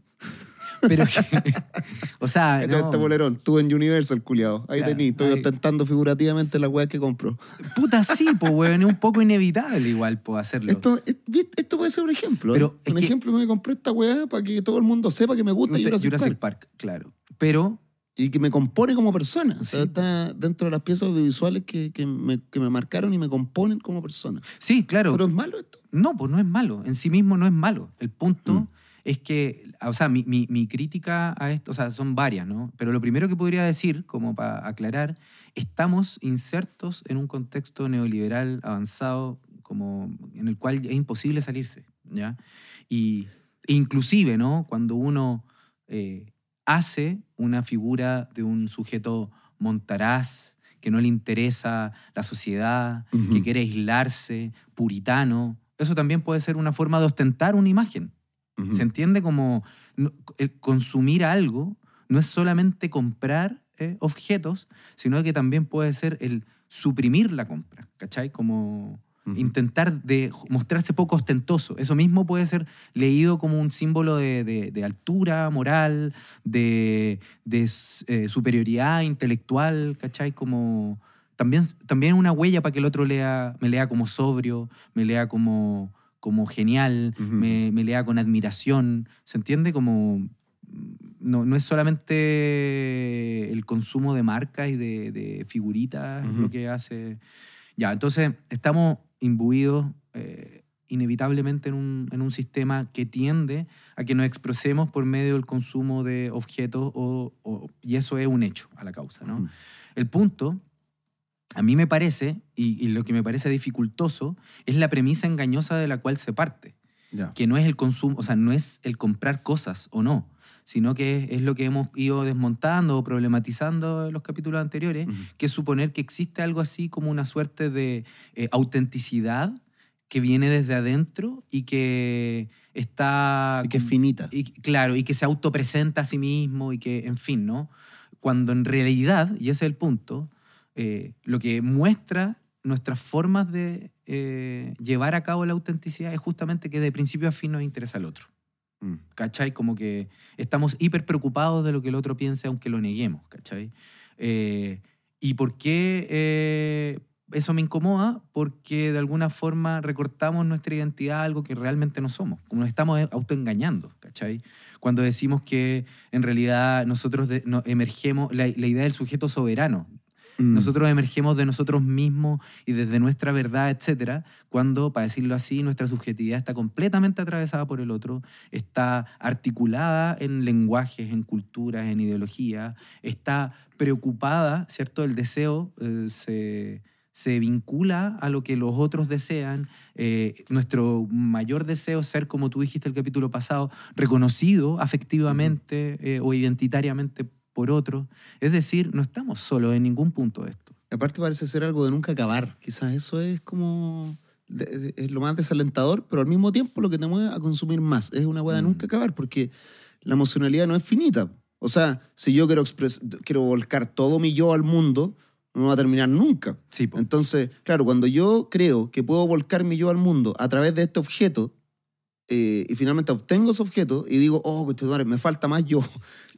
Pero que... o sea, no, este bolerón, tú en Universal, culiado. Ahí Claro, tení, estoy ahí. ostentando figurativamente la weá que compro. puta, sí, pues, weón, es un poco inevitable igual pues, hacerlo. Esto, es- esto puede ser un ejemplo. Pero es un que- ejemplo, me compré esta weá para que todo el mundo sepa que me gusta Usted- Jurassic, Jurassic Park. Park, claro. Pero, Y que me compone como persona. O sea, Sí. está dentro de las piezas audiovisuales que, que me, que me marcaron y me componen como persona. sí, claro. Pero es malo esto. No, pues no es malo. En sí mismo no es malo. El punto Mm. Es que, o sea, mi, mi- mi crítica a esto, o sea, son varias, ¿no? Pero lo primero que podría decir, como para aclarar, estamos insertos en un contexto neoliberal avanzado como en el cual es imposible salirse, ¿ya? Y inclusive, ¿no? Cuando uno eh, hace una figura de un sujeto montaraz, que no le interesa la sociedad, que quiere aislarse, puritano, eso también puede ser una forma de ostentar una imagen. Se entiende como no- el consumir algo no es solamente comprar eh, objetos, sino que también puede ser el suprimir la compra, ¿cachai? Como intentar de mostrarse poco ostentoso. Eso mismo puede ser leído como un símbolo de, de- de altura moral, de, de, eh, superioridad intelectual, ¿cachai? Como también, también una huella para que el otro lea, me lea como sobrio, me lea como, como genial, me, me lea con admiración. ¿Se entiende? Como no, no es solamente el consumo de marcas y de, de figuritas lo que hace. Ya, entonces estamos imbuidos eh, inevitablemente en un, en un sistema que tiende a que nos expresemos por medio del consumo de objetos o- o- y eso es un hecho a la causa. ¿no? El punto, a mí me parece, y, y lo que me parece dificultoso, es la premisa engañosa de la cual se parte que no es el consumo, o sea, no es el comprar cosas o no, sino que es, es lo que hemos ido desmontando o problematizando en los capítulos anteriores, que es suponer que existe algo así como una suerte de eh, autenticidad que viene desde adentro y que está... Y que es finita. y, claro, y que se autopresenta a sí mismo y que, en fin, ¿no? Cuando en realidad, y ese es el punto, eh, lo que muestra nuestras formas de eh, llevar a cabo la autenticidad es justamente que de principio a fin nos interesa al otro. Mm. ¿Cachai? Como que estamos hiper preocupados de lo que el otro piense aunque lo neguemos, ¿cachai? Eh, ¿Y por qué eso me incomoda? Porque de alguna forma recortamos nuestra identidad a algo que realmente no somos, como nos estamos autoengañando, ¿cachai? Cuando decimos que en realidad nosotros de- no- emergemos, la, la idea del sujeto soberano, Mm. nosotros emergemos de nosotros mismos y desde nuestra verdad, etcétera, cuando, para decirlo así, nuestra subjetividad está completamente atravesada por el otro, está articulada en lenguajes, en culturas, en ideología, está preocupada, ¿cierto? El deseo eh, se, se vincula a lo que los otros desean. Eh, nuestro mayor deseo es ser, como tú dijiste el capítulo pasado, reconocido afectivamente eh, o identitariamente por otros. Es decir, no estamos solos en ningún punto de esto. Aparte parece ser algo de nunca acabar. Quizás eso es como... Es lo más desalentador, pero al mismo tiempo lo que te mueve a consumir más. Es una hueá de Mm. nunca acabar, porque la emocionalidad no es finita. O sea, si yo quiero, expres- quiero volcar todo mi yo al mundo, no va a terminar nunca. Sí. Entonces, claro, cuando yo creo que puedo volcar mi yo al mundo a través de este objeto, eh, y finalmente obtengo ese objeto y digo, oh, me falta más yo.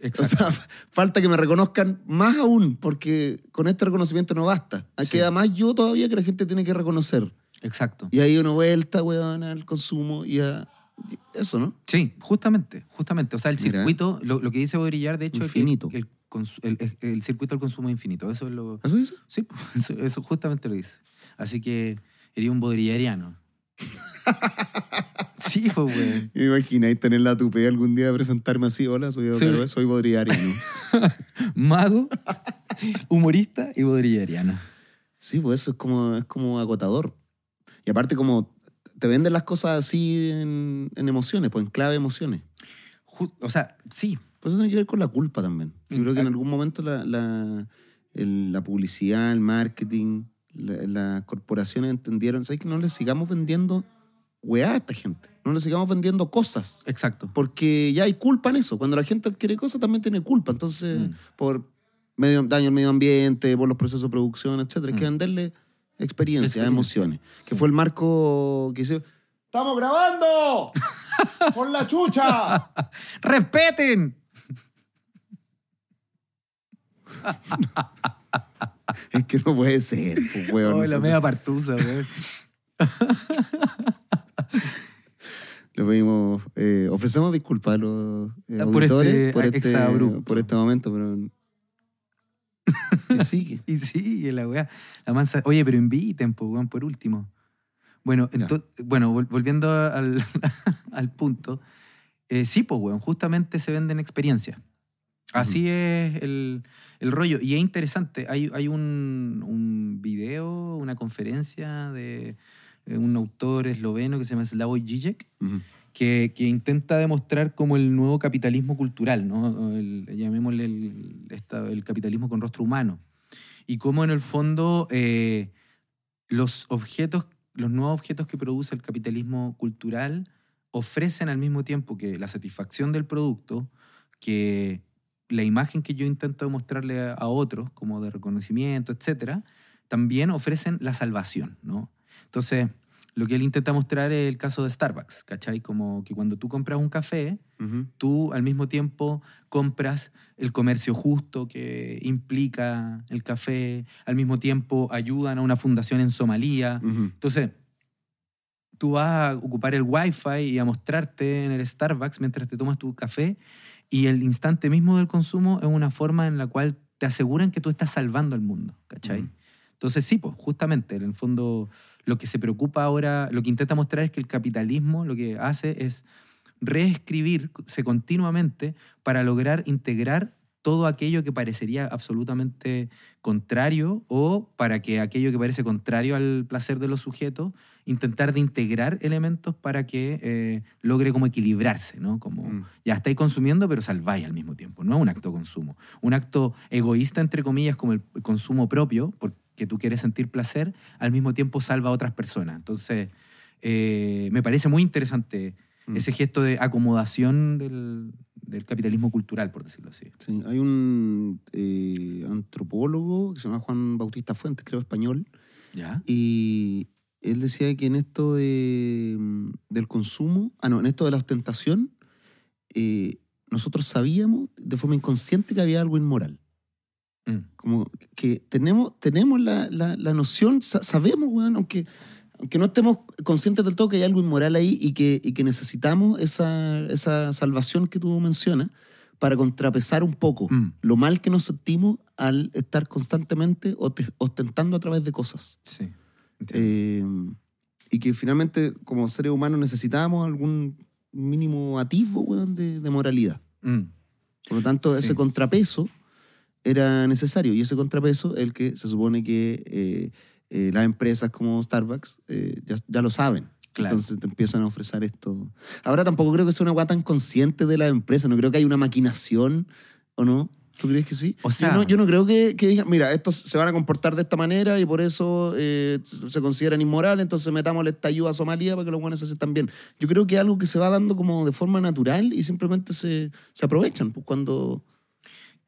O Exacto. sea, falta que me reconozcan más aún, porque con este reconocimiento no basta. Hay Sí. queda más yo todavía que la gente tiene que reconocer. Exacto. Y ahí una vuelta, weón, al consumo y a... Eso, ¿no? Sí, justamente, justamente. O sea, el Mira. circuito, lo, lo que dice Baudrillard, de hecho, es que Infinito. el, el- el- el circuito del consumo es infinito. Eso es lo... ¿Eso dice? Sí, eso, eso justamente lo dice. Así que sería un baudrillariano. sí, pues, güey. ¿Me imagináis tener la tupé algún día de presentarme así? Hola, soy. Ocaró, soy bodriariano. Mago, humorista y baudrillariano. sí, pues eso es como, es como agotador. Y aparte como te venden las cosas así en, en emociones, pues en clave emociones. O sea, sí, Pues eso tiene que ver con la culpa también. Yo creo que en algún momento la, la, el- la publicidad, el marketing, la- las corporaciones entendieron, ¿sabes que no le sigamos vendiendo weá a esta gente? No le sigamos vendiendo cosas. exacto. Porque ya hay culpa en eso. Cuando la gente adquiere cosas también tiene culpa. Entonces, Mm. por medio, daño al medio ambiente, por los procesos de producción, etcétera, hay que Mm. venderle Experiencia. emociones. Que fue el marco que dice, ¡Estamos grabando! ¡Con la chucha! ¡Respeten! Es que no puede ser, pues, weón. Oh, la media partusa, güey. Le pedimos, eh, ofrecemos disculpas a los eh, Ah, por auditores este por, este, por este momento, pero... Que sigue. Y sí, la weá. La mansa. Oye, pero inviten, pues, weón, por último. Bueno, ento- bueno vol- volviendo al, al punto. eh, sí, pues, weón, justamente se venden experiencias. Así es el, el rollo. Y es interesante. Hay, hay un, un video, una conferencia de un autor esloveno que se llama Slavoj Žižek, que, que intenta demostrar como el nuevo capitalismo cultural, ¿no? El- llamémosle el, esta- el capitalismo con rostro humano. Y cómo en el fondo eh, los objetos, los nuevos objetos que produce el capitalismo cultural ofrecen al mismo tiempo que la satisfacción del producto, que la imagen que yo intento mostrarle a, a otros, como de reconocimiento, etcétera, también ofrecen la salvación, ¿no? Entonces, lo que él intenta mostrar es el caso de Starbucks, ¿cachai? Como que cuando tú compras un café, Ujú. tú al mismo tiempo compras el comercio justo que implica el café, al mismo tiempo ayudan a una fundación en Somalia. Ujú. Entonces, tú vas a ocupar el Wi-Fi y a mostrarte en el Starbucks mientras te tomas tu café y el instante mismo del consumo es una forma en la cual te aseguran que tú estás salvando al mundo, ¿cachai? Mm. Entonces sí, pues justamente, en el fondo lo que se preocupa ahora, lo que intenta mostrar es que el capitalismo lo que hace es reescribirse continuamente para lograr integrar todo aquello que parecería absolutamente contrario o para que aquello que parece contrario al placer de los sujetos, intentar de integrar elementos para que eh, logre como equilibrarse, ¿no? Como Mm. ya estáis consumiendo pero salváis al mismo tiempo, no es un acto de consumo. Un acto egoísta, entre comillas, como el consumo propio, porque tú quieres sentir placer, al mismo tiempo salva a otras personas. Entonces, eh, me parece muy interesante Mm. ese gesto de acomodación del, del capitalismo cultural, por decirlo así. Sí, hay un eh, antropólogo que se llama Juan Bautista Fuentes, creo español, ¿Ya? y él decía que en esto de, mm, del consumo, ah, no, en esto de la ostentación, eh, nosotros sabíamos de forma inconsciente que había algo inmoral. Mm. Como que tenemos, tenemos la, la- la noción, sa- sabemos, weón, aunque, aunque no estemos conscientes del todo que hay algo inmoral ahí y que, y que necesitamos esa, esa salvación que tú mencionas para contrapesar un poco Mm. lo mal que nos sentimos al estar constantemente ostentando a través de cosas. Sí. Eh, y que finalmente, como seres humanos, necesitábamos algún mínimo atisbo weón, de, de moralidad. Mm, Por lo tanto, Sí. ese contrapeso era necesario. Y ese contrapeso es el que se supone que eh, eh, las empresas como Starbucks eh, ya, ya lo saben. Claro. Entonces te empiezan a ofrecer esto. Ahora tampoco creo que sea una weá tan consciente de la empresa. No creo que haya una maquinación, ¿o no? ¿Tú crees que sí? O sea- yo, no, yo no creo que, que digan, mira, estos se van a comportar de esta manera y por eso eh, se consideran inmorales, entonces metámosle esta ayuda a Somalia para que los buenos se sientan bien. Yo creo que es algo que se va dando como de forma natural y simplemente se, se aprovechan pues, cuando,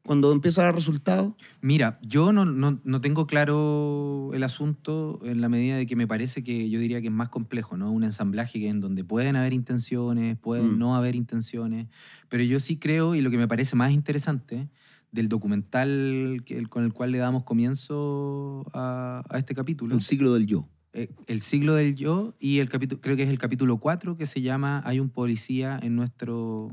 cuando empieza a dar resultados. Mira, yo no, no, no tengo claro el asunto en la medida de que me parece que yo diría que es más complejo, ¿no? Un ensamblaje en donde pueden haber intenciones, pueden Mm. no haber intenciones, pero yo sí creo, y lo que me parece más interesante del documental que- el- con el cual le damos comienzo a, a este capítulo, El ciclo del yo. eh, El siglo del yo y el capítulo, creo que es el capítulo 4 que se llama Hay un policía en, nuestro,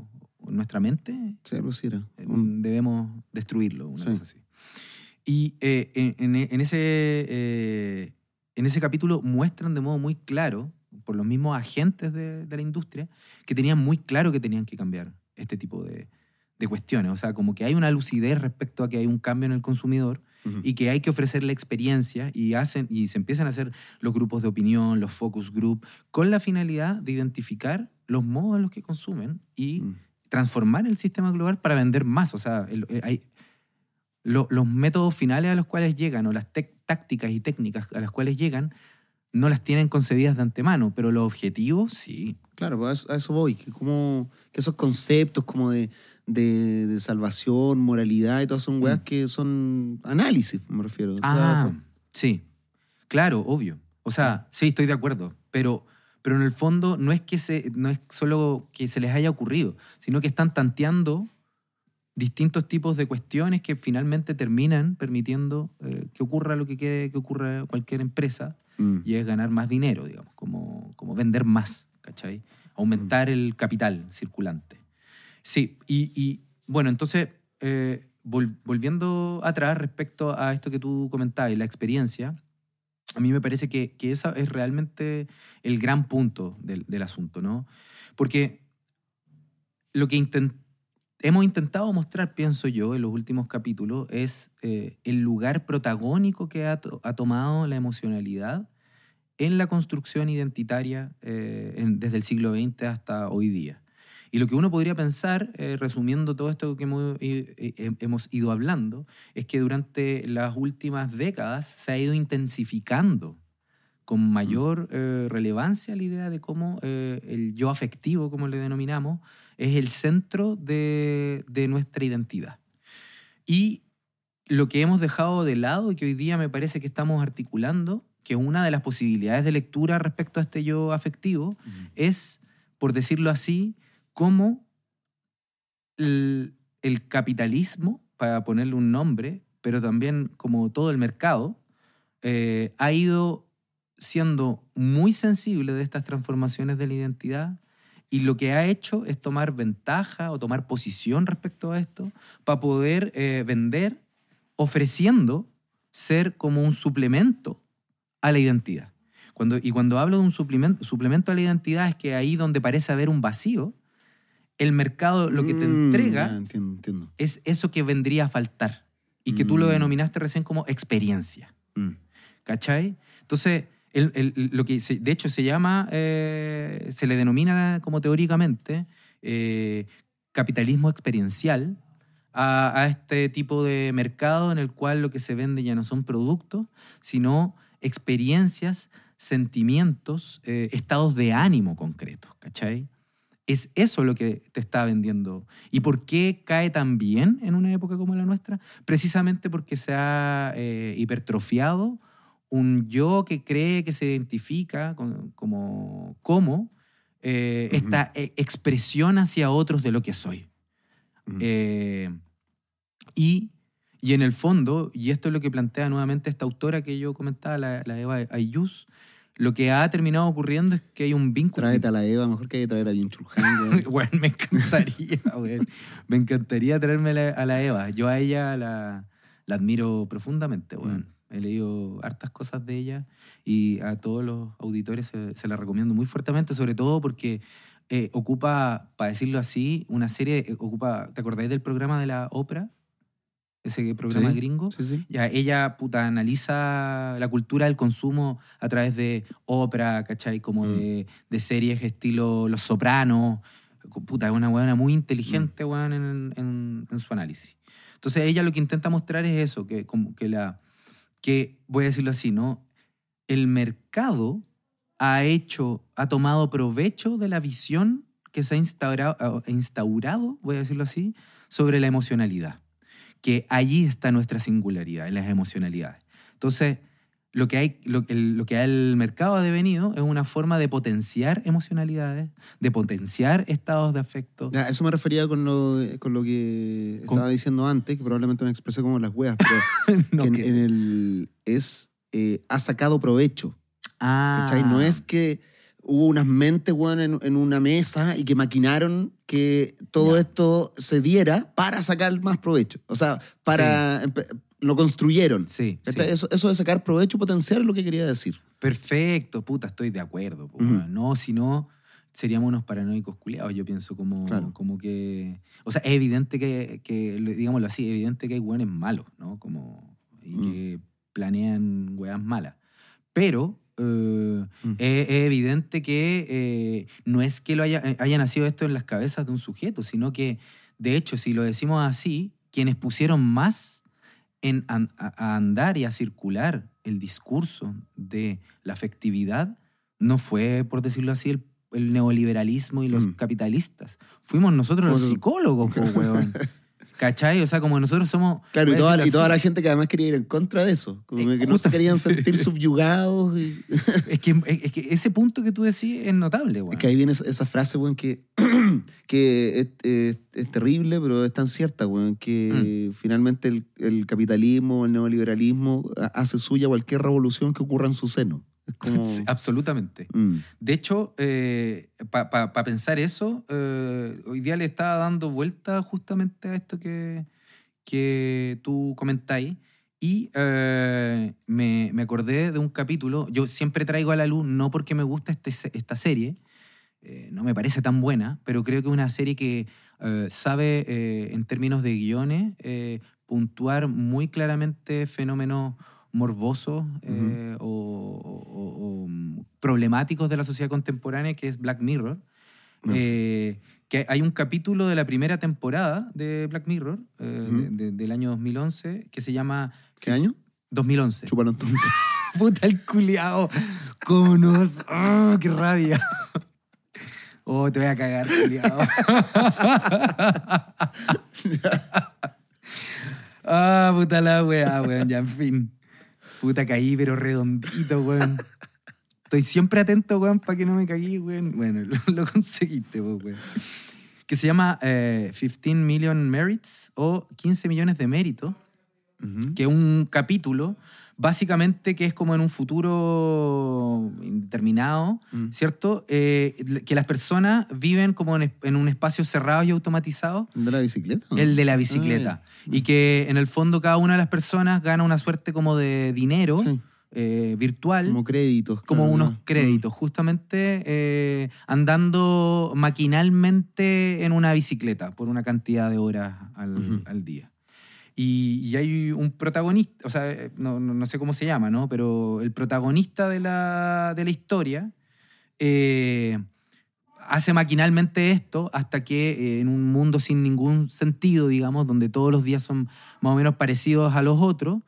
nuestra mente, así era. eh, debemos destruirlo, una Sí. cosa así. Y eh, en, en- en ese, eh, en ese capítulo muestran de modo muy claro, por los mismos agentes de, de la industria, que tenían muy claro que tenían que cambiar este tipo de, de cuestiones. O sea, como que hay una lucidez respecto a que hay un cambio en el consumidor Ujú. y que hay que ofrecerle experiencia y, hacen, y se empiezan a hacer los grupos de opinión, los focus group, con la finalidad de identificar los modos en los que consumen y Mm. Transformar el sistema global para vender más. O sea, el- eh, hay, lo- los métodos finales a los cuales llegan o las tácticas y técnicas a las cuales llegan no las tienen concebidas de antemano, pero los objetivos sí. Claro, pues a eso, a eso voy. Que, como, que esos conceptos como de, de, de salvación, moralidad y todas son weas Mm. que son análisis, me refiero. O sea, Ah, sí. Claro, obvio. O sea, sí, estoy de acuerdo. Pero, pero en el fondo no es que se, no es solo que se les haya ocurrido, sino que están tanteando distintos tipos de cuestiones que finalmente terminan permitiendo eh, que ocurra lo que quiere que ocurra cualquier empresa mm. y es ganar más dinero, digamos, como, como vender más, ¿cachai? Aumentar el capital circulante. Sí, y, y, bueno, entonces, eh, vol- volviendo atrás respecto a esto que tú comentabas y la experiencia, a mí me parece que, que ese es realmente el gran punto del, del asunto, ¿no? Porque lo que hemos intentado mostrar, pienso yo, en los últimos capítulos, es eh, el lugar protagónico que ha, ha tomado la emocionalidad en la construcción identitaria eh, desde el siglo XX hasta hoy día. Y lo que uno podría pensar, eh, resumiendo todo esto que hemos, i- i- hemos ido hablando, es que durante las últimas décadas se ha ido intensificando con mayor eh, relevancia la idea de cómo eh, el yo afectivo, como le denominamos, es el centro de, de nuestra identidad. Y lo que hemos dejado de lado y que hoy día me parece que estamos articulando, que una de las posibilidades de lectura respecto a este yo afectivo, es, por decirlo así, cómo el, el capitalismo, para ponerle un nombre, pero también como todo el mercado, eh, ha ido siendo muy sensible de estas transformaciones de la identidad y lo que ha hecho es tomar ventaja o tomar posición respecto a esto para poder eh, vender ofreciendo ser como un suplemento a la identidad. Cuando, y cuando hablo de un suplemento, suplemento a la identidad es que ahí donde parece haber un vacío, el mercado lo que te Mm, entrega ya, entiendo, entiendo. es eso que vendría a faltar y que tú lo Mm. denominaste recién como experiencia. Mm. ¿Cachai? Entonces, el- el- lo que se- de hecho se llama, eh, se le denomina como teóricamente eh, capitalismo experiencial a, a este tipo de mercado en el cual lo que se vende ya no son productos, sino experiencias, sentimientos, eh, estados de ánimo concretos, ¿cachai? Es eso lo que te está vendiendo. ¿Y por qué cae tan bien en una época como la nuestra? Precisamente porque se ha eh, hipertrofiado un yo que cree que se identifica con- como, como eh, esta eh, expresión hacia otros de lo que soy. Mm. Eh, y, y en el fondo, y esto es lo que plantea nuevamente esta autora que yo comentaba, la, la Eva Ayus, lo que ha terminado ocurriendo es que hay un vínculo. Tráete a la Eva, mejor que hay que traer a weón. Bueno, me encantaría, weón. Me encantaría traerme a la Eva. Yo a ella la, la admiro profundamente, weón. Mm. He leído hartas cosas de ella y a todos los auditores se, se la recomiendo muy fuertemente, sobre todo porque eh, ocupa, para decirlo así, una serie, eh, ocupa, ¿te acordáis del programa de la Oprah? Ese programa Sí. gringo. Sí, sí. Ya, ella, puta, analiza la cultura del consumo a través de ópera, ¿cachai? Como Mm. de, de series estilo Los Sopranos. Puta, es una weona muy inteligente, Mm. weón, en, en- en su análisis. Entonces ella lo que intenta mostrar es eso, que como que la... que, voy a decirlo así, ¿no? El mercado ha hecho, ha tomado provecho de la visión que se ha instaurado, instaurado, voy a decirlo así, sobre la emocionalidad que allí está nuestra singularidad, en las emocionalidades. Entonces, lo que, hay, lo, el, lo que el mercado ha devenido es una forma de potenciar emocionalidades, de potenciar estados de afecto. Ya, eso me refería con lo, con lo que Con- estaba diciendo antes, que probablemente me expresé como las weas, pero No, que en, que- en el es eh, ha sacado provecho. ah, ¿cachai? No es que hubo unas mentes weón, en, en una mesa y que maquinaron que todo esto se diera para sacar más provecho. O sea, para empe- lo construyeron. Sí, sí. ¿Cachai? Eso, eso de sacar provecho potencial es lo que quería decir. Perfecto, puta, estoy de acuerdo. Ujú. weón. No, si no, seríamos unos paranoicos culiados. Yo pienso como, Claro. como que. O sea, es evidente que, que, digámoslo así, es evidente que hay hueones malos, ¿no? Como. Y Mm. que planean hueas malas. Pero. Eh, Mm. es, es evidente que eh, no es que lo haya, haya nacido esto en las cabezas de un sujeto, sino que, de hecho, si lo decimos así, quienes pusieron más en a, a andar y a circular el discurso de la afectividad no fue, por decirlo así, el, el neoliberalismo y los Mm. capitalistas. Fuimos nosotros los psicólogos, po, weón. ¿Cachai? O sea, como nosotros somos... Claro, y toda, y la gente que además quería ir en contra de eso. Como que no se querían sentir subyugados. y- Es que, es que ese punto que tú decís es notable, weón. Es que ahí viene esa- frase, weón, que, que es, es- es terrible, pero es tan cierta, weón, que Mm. finalmente el, el capitalismo, el neoliberalismo ha- hace suya cualquier revolución que ocurra en su seno. Como... Sí, absolutamente. Mm, De hecho, para pensar eso, eh, hoy día le estaba dando vuelta justamente a esto que, que tú comentáis. Y eh, me, me acordé de un capítulo. Yo siempre traigo a la luz, no porque me gusta este, esta serie, eh, no me parece tan buena, pero creo que es una serie que eh, sabe, eh, en términos de guiones, eh, puntuar muy claramente fenómenos morbosos eh, o, o- o, mm, problemáticos de la sociedad contemporánea, que es Black Mirror. No sé. Eh, que hay un capítulo de la primera temporada de Black Mirror, eh, Ujú. de- de- del año 2011, que se llama... ¿Qué año? 2011. Chúpalo entonces. Puta el culiao. ¿Cómo nos? ¡Ah, qué rabia! Oh, te voy a cagar, culiao. ah, puta la weá, weón. Ya, en fin. Puta, caí, pero redondito, weón. Estoy siempre atento, weón, para que no me caguí, weón. Bueno, lo, lo conseguiste, po, weón. Que se llama eh, 15 Million Merits o 15 millones de méritos Ujú. que es un capítulo básicamente que es como en un futuro indeterminado, Mm. ¿cierto? Eh, que las personas viven como en, un espacio cerrado y automatizado, ¿De la bicicleta? el de la bicicleta. Y que en el fondo cada una de las personas gana una suerte como de dinero Sí, eh, virtual como créditos. como unos Mm. créditos, justamente eh, andando maquinalmente en una bicicleta por una cantidad de horas al, al día. Y, y hay un protagonista, o sea, eh, no, no- no sé cómo se llama, ¿no? Pero el protagonista de la, de la historia eh, hace maquinalmente esto hasta que eh, en un mundo sin ningún sentido, digamos, donde todos los días son más o menos parecidos a los otros,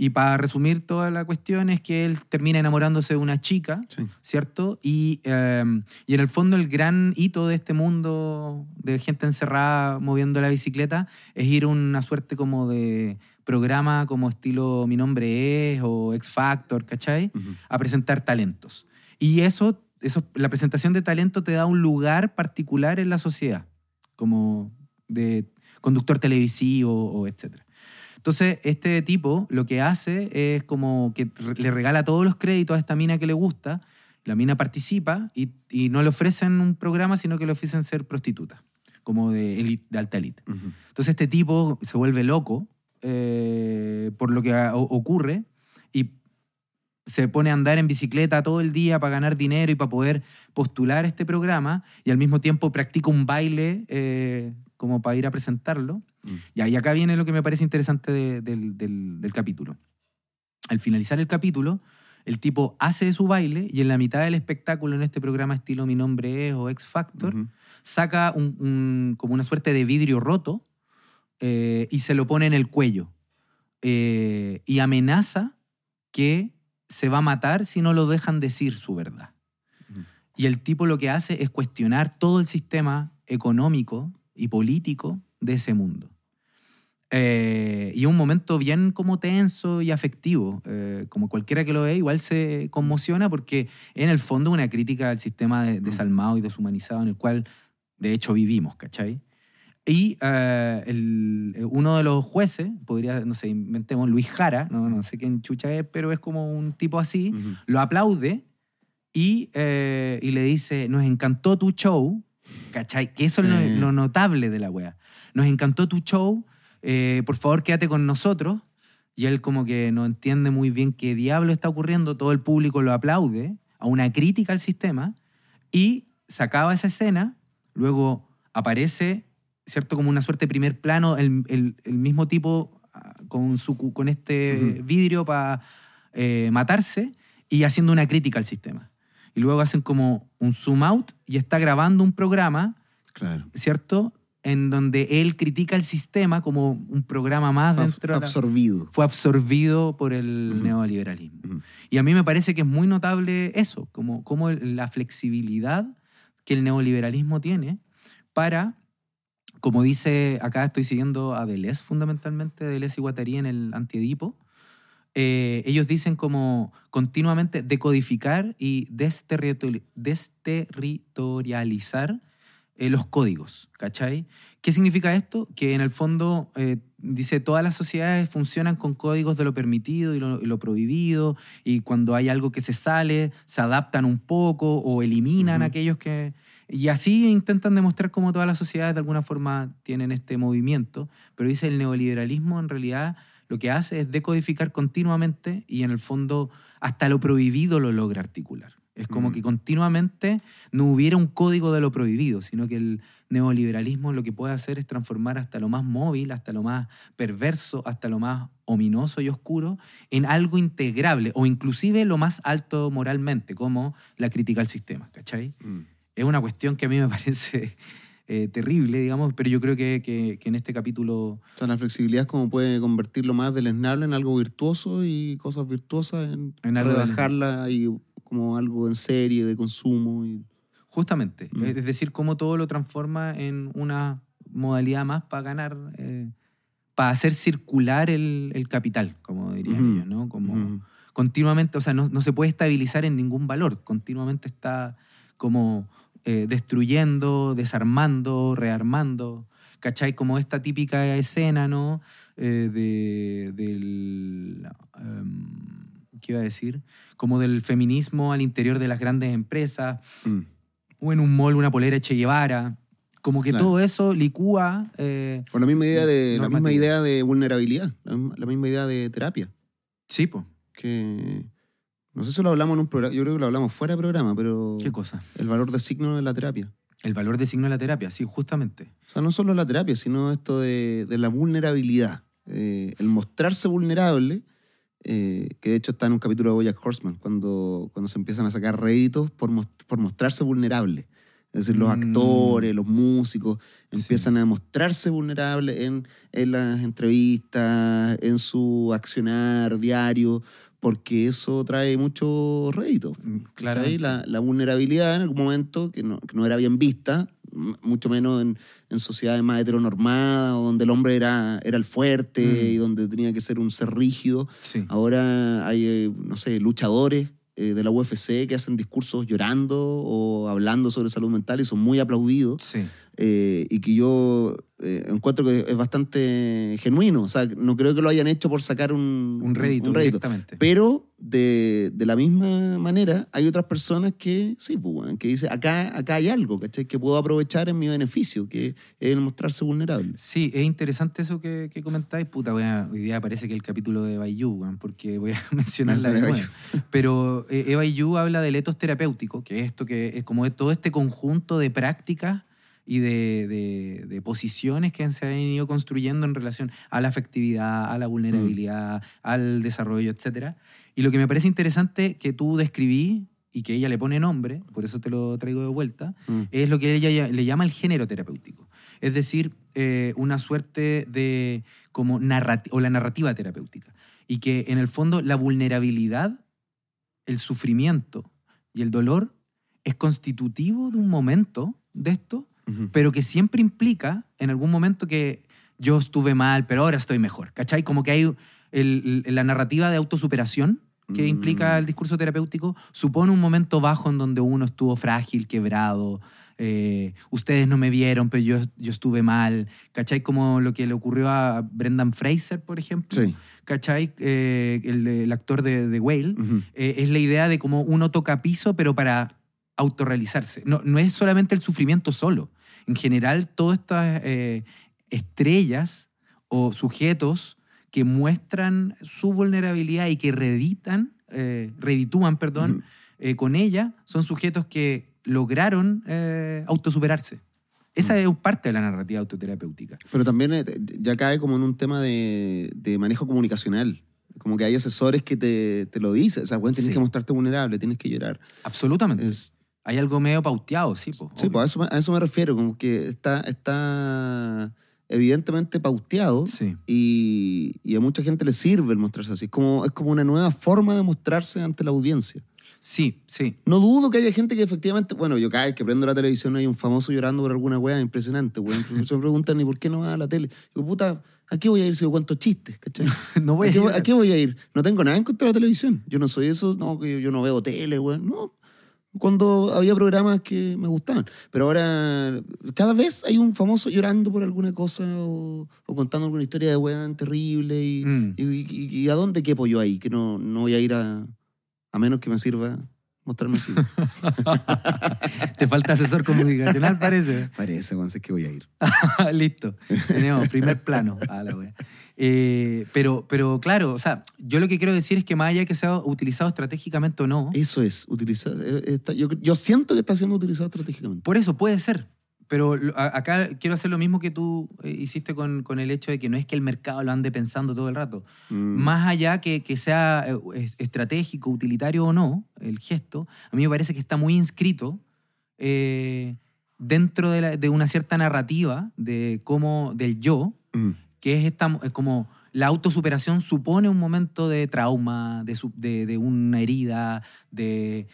y para resumir toda la cuestión es que él termina enamorándose de una chica, Sí. ¿cierto? Y, eh, y en el fondo el gran hito de este mundo de gente encerrada moviendo la bicicleta es ir a una suerte como de programa como estilo Mi Nombre Es o X Factor, ¿cachai? A presentar talentos. Y eso, eso, la presentación de talento te da un lugar particular en la sociedad, como de conductor televisivo o etcétera. Entonces, este tipo lo que hace es como que le regala todos los créditos a esta mina que le gusta, la mina participa y, y no le ofrecen un programa, sino que le ofrecen ser prostituta, como de, elite- de alta elite. Ujú. Entonces este tipo se vuelve loco eh, por lo que ocurre y se pone a andar en bicicleta todo el día para ganar dinero y para poder postular este programa y al mismo tiempo practica un baile eh, como para ir a presentarlo. Mm. Ya, y acá viene lo que me parece interesante de- del, del- del capítulo. Al finalizar el capítulo, el tipo hace su baile y en la mitad del espectáculo en este programa estilo Mi Nombre Es o X Factor, saca un, un- como una suerte de vidrio roto eh, y se lo pone en el cuello. Eh, y amenaza que se va a matar si no lo dejan decir su verdad. Y el tipo lo que hace es cuestionar todo el sistema económico y político de ese mundo. Eh, y un momento bien como tenso y afectivo. eh, como cualquiera que lo ve, igual se conmociona porque en el fondo es una crítica al sistema de- desalmado y deshumanizado en el cual de hecho vivimos, ¿cachai? Y eh, el- uno de los jueces, podría, no sé, inventemos Luis Jara, no, no sé quién chucha es, pero es como un tipo así, lo aplaude y, y le dice, nos encantó tu show, ¿cachai? Que eso es Eh. lo, lo notable de la wea. Nos encantó tu show, eh, por favor quédate con nosotros. Y él como que no entiende muy bien qué diablo está ocurriendo, todo el público lo aplaude, a una crítica al sistema, y se acaba esa escena, luego aparece, ¿cierto? Como una suerte de primer plano, el, el- el mismo tipo ah, con, su, con este vidrio para matarse y haciendo una crítica al sistema. Y luego hacen como un zoom out y está grabando un programa, Claro. ¿cierto? En donde él critica el sistema como un programa más Fue dentro de la- absorbido. fue absorbido por el neoliberalismo. Y a mí me parece que es muy notable eso, como, como la flexibilidad que el neoliberalismo tiene para, como dice, acá estoy siguiendo a Deleuze fundamentalmente, Deleuze y Guattari en el Antiedipo, eh, ellos dicen como continuamente decodificar y desterritori- desterritorializar eh, los códigos, ¿cachai? ¿Qué significa esto? Que en el fondo, eh, dice, todas las sociedades funcionan con códigos de lo permitido y lo, y lo prohibido, y cuando hay algo que se sale, se adaptan un poco o eliminan aquellos que... Y así intentan demostrar cómo todas las sociedades de alguna forma tienen este movimiento, pero dice el neoliberalismo en realidad lo que hace es decodificar continuamente y en el fondo hasta lo prohibido lo logra articular. Es como Mm. que continuamente no hubiera un código de lo prohibido, sino que el neoliberalismo lo que puede hacer es transformar hasta lo más móvil, hasta lo más perverso, hasta lo más ominoso y oscuro en algo integrable o inclusive lo más alto moralmente, como la crítica al sistema, ¿cachai? Mm. Es una cuestión que a mí me parece eh, terrible, digamos, pero yo creo que, que- que en este capítulo O sea, la flexibilidad es como puede convertir lo más deleznable en algo virtuoso y cosas virtuosas en, En algo rebajarla y como algo en serie de consumo. Y, Justamente, Mm. es decir, cómo todo lo transforma en una modalidad más para ganar, eh, para hacer circular el, el capital, como dirían Ujú. ellos, ¿no? Como continuamente, o sea, no, no se puede estabilizar en ningún valor, continuamente está como eh, destruyendo, desarmando, rearmando, ¿cachai? Como esta típica escena, ¿no? Eh, de, del... em, ¿Qué iba a decir? Como del feminismo al interior de las grandes empresas, Mm. o en un mall una polera Che Guevara. Como que Claro. todo eso licúa. eh, Con la misma idea de, la misma idea de vulnerabilidad, la misma, idea de terapia. sí, po. Que no sé si lo hablamos en un programa, yo creo que lo hablamos fuera de programa, pero ¿Qué cosa? el valor de signo de la terapia. El valor de signo de la terapia, sí, justamente. O sea, no solo la terapia, sino esto de, de la vulnerabilidad. Eh, el mostrarse vulnerable, eh, que de hecho está en un capítulo de Bojack Horseman, cuando, cuando se empiezan a sacar réditos por, por mostrarse vulnerable. Es decir, los Mm. actores, los músicos, Sí. empiezan a mostrarse vulnerables en, en las entrevistas, en su accionar diario, porque eso trae mucho rédito. Mm, ¿cachai? Claramente. La, la vulnerabilidad en algún momento que no, que no era bien vista, mucho menos en, en sociedades más heteronormadas, donde el hombre era, era el fuerte Mm. y donde tenía que ser un ser rígido. Sí. Ahora hay, eh, no sé, luchadores eh, de la UFC que hacen discursos llorando o hablando sobre salud mental y son muy aplaudidos. Sí. Eh, y que yo eh, encuentro que es bastante genuino. O sea, no creo que lo hayan hecho por sacar un, Un rédito, un rédito. Pero de, de la misma manera, hay otras personas que, sí, pues, que dicen, acá, acá hay algo, ¿cachai? Que puedo aprovechar en mi beneficio, que es el mostrarse vulnerable. Sí, es interesante eso que, que comentáis. Puta, a- hoy día parece que el capítulo de Bayou, porque voy a mencionarla de De nuevo. Pero eh, Eva Yu habla del etos terapéutico, que es esto que es como de todo este conjunto de prácticas y de, de- de posiciones que se han ido construyendo en relación a la afectividad, a la vulnerabilidad, al desarrollo, etc. Y lo que me parece interesante que tú describí y que ella le pone nombre, por eso te lo traigo de vuelta, Mm. es lo que ella le llama el género terapéutico. Es decir, eh, una suerte de como narrati- o la narrativa terapéutica. Y que en el fondo la vulnerabilidad, el sufrimiento y el dolor es constitutivo de un momento de esto, Pero que siempre implica en algún momento que yo estuve mal, pero ahora estoy mejor. ¿Cachai? Como que hay el- el- la narrativa de autosuperación que Mm. implica el discurso terapéutico, supone un momento bajo en donde uno estuvo frágil, quebrado, eh, ustedes no me vieron, pero yo, yo estuve mal. ¿Cachai? Como lo que le ocurrió a Brendan Fraser, por ejemplo. Sí. ¿Cachai? Eh, el, el actor de, de Whale. Ujú. Eh, es la idea de cómo uno toca piso, pero para autorrealizarse. No, no es solamente el sufrimiento solo. En general, todas estas eh, estrellas o sujetos que muestran su vulnerabilidad y que reeditan, eh, reeditúan, perdón, eh, con ella, son sujetos que lograron eh, autosuperarse. Esa es parte de la narrativa autoterapéutica. Pero también eh, ya cae como en un tema de, de manejo comunicacional. Como que hay asesores que te, te lo dicen. O sea, bueno, tienes Sí. que mostrarte vulnerable, tienes que llorar. Absolutamente. Es, Hay algo medio pauteado, sí. po, sí, pues a eso, me- a eso me refiero. Como que está, está evidentemente pauteado Sí. y, y a mucha gente le sirve el mostrarse así. Es como, es como una nueva forma de mostrarse ante la audiencia. Sí, sí. No dudo que haya gente que efectivamente, bueno, yo cada vez que prendo la televisión hay un famoso llorando por alguna wea impresionante, weón. Se me preguntan, ¿y por qué no va a la tele? Digo, puta, ¿a qué voy a ir si yo cuento chistes, cachai? No voy ¿A qué, a qué voy a ir? No tengo nada en contra de la televisión. Yo no soy eso, no, que yo, yo no veo tele, weón. No. Cuando había programas que me gustaban. Pero ahora, cada vez hay un famoso llorando por alguna cosa o, o contando alguna historia de weón terrible. Y, Mm. y, y- y a dónde quepo yo ahí? Que no, no voy a ir a. A menos que me sirva mostrarme así. Te falta asesor comunicacional, parece. Parece, weón, sé que voy a ir. Listo. Tenemos primer plano. a la wea. Eh, pero, pero claro, o sea, yo lo que quiero decir es que más allá de que sea utilizado estratégicamente o no, Eso es, utilizar. eh, está- yo, yo siento que está siendo utilizado estratégicamente. por eso puede ser. Pero acá quiero hacer lo mismo que tú eh, hiciste con, con el hecho de que no es que el mercado lo ande pensando todo el rato. Mm. Más allá que, que sea es- estratégico, utilitario o no, el gesto, a mí me parece que está muy inscrito eh, dentro de, la- de una cierta narrativa de cómo, del yo, Mm. Que es, esta, es como la autosuperación supone un momento de trauma, de, su- de, de una herida, de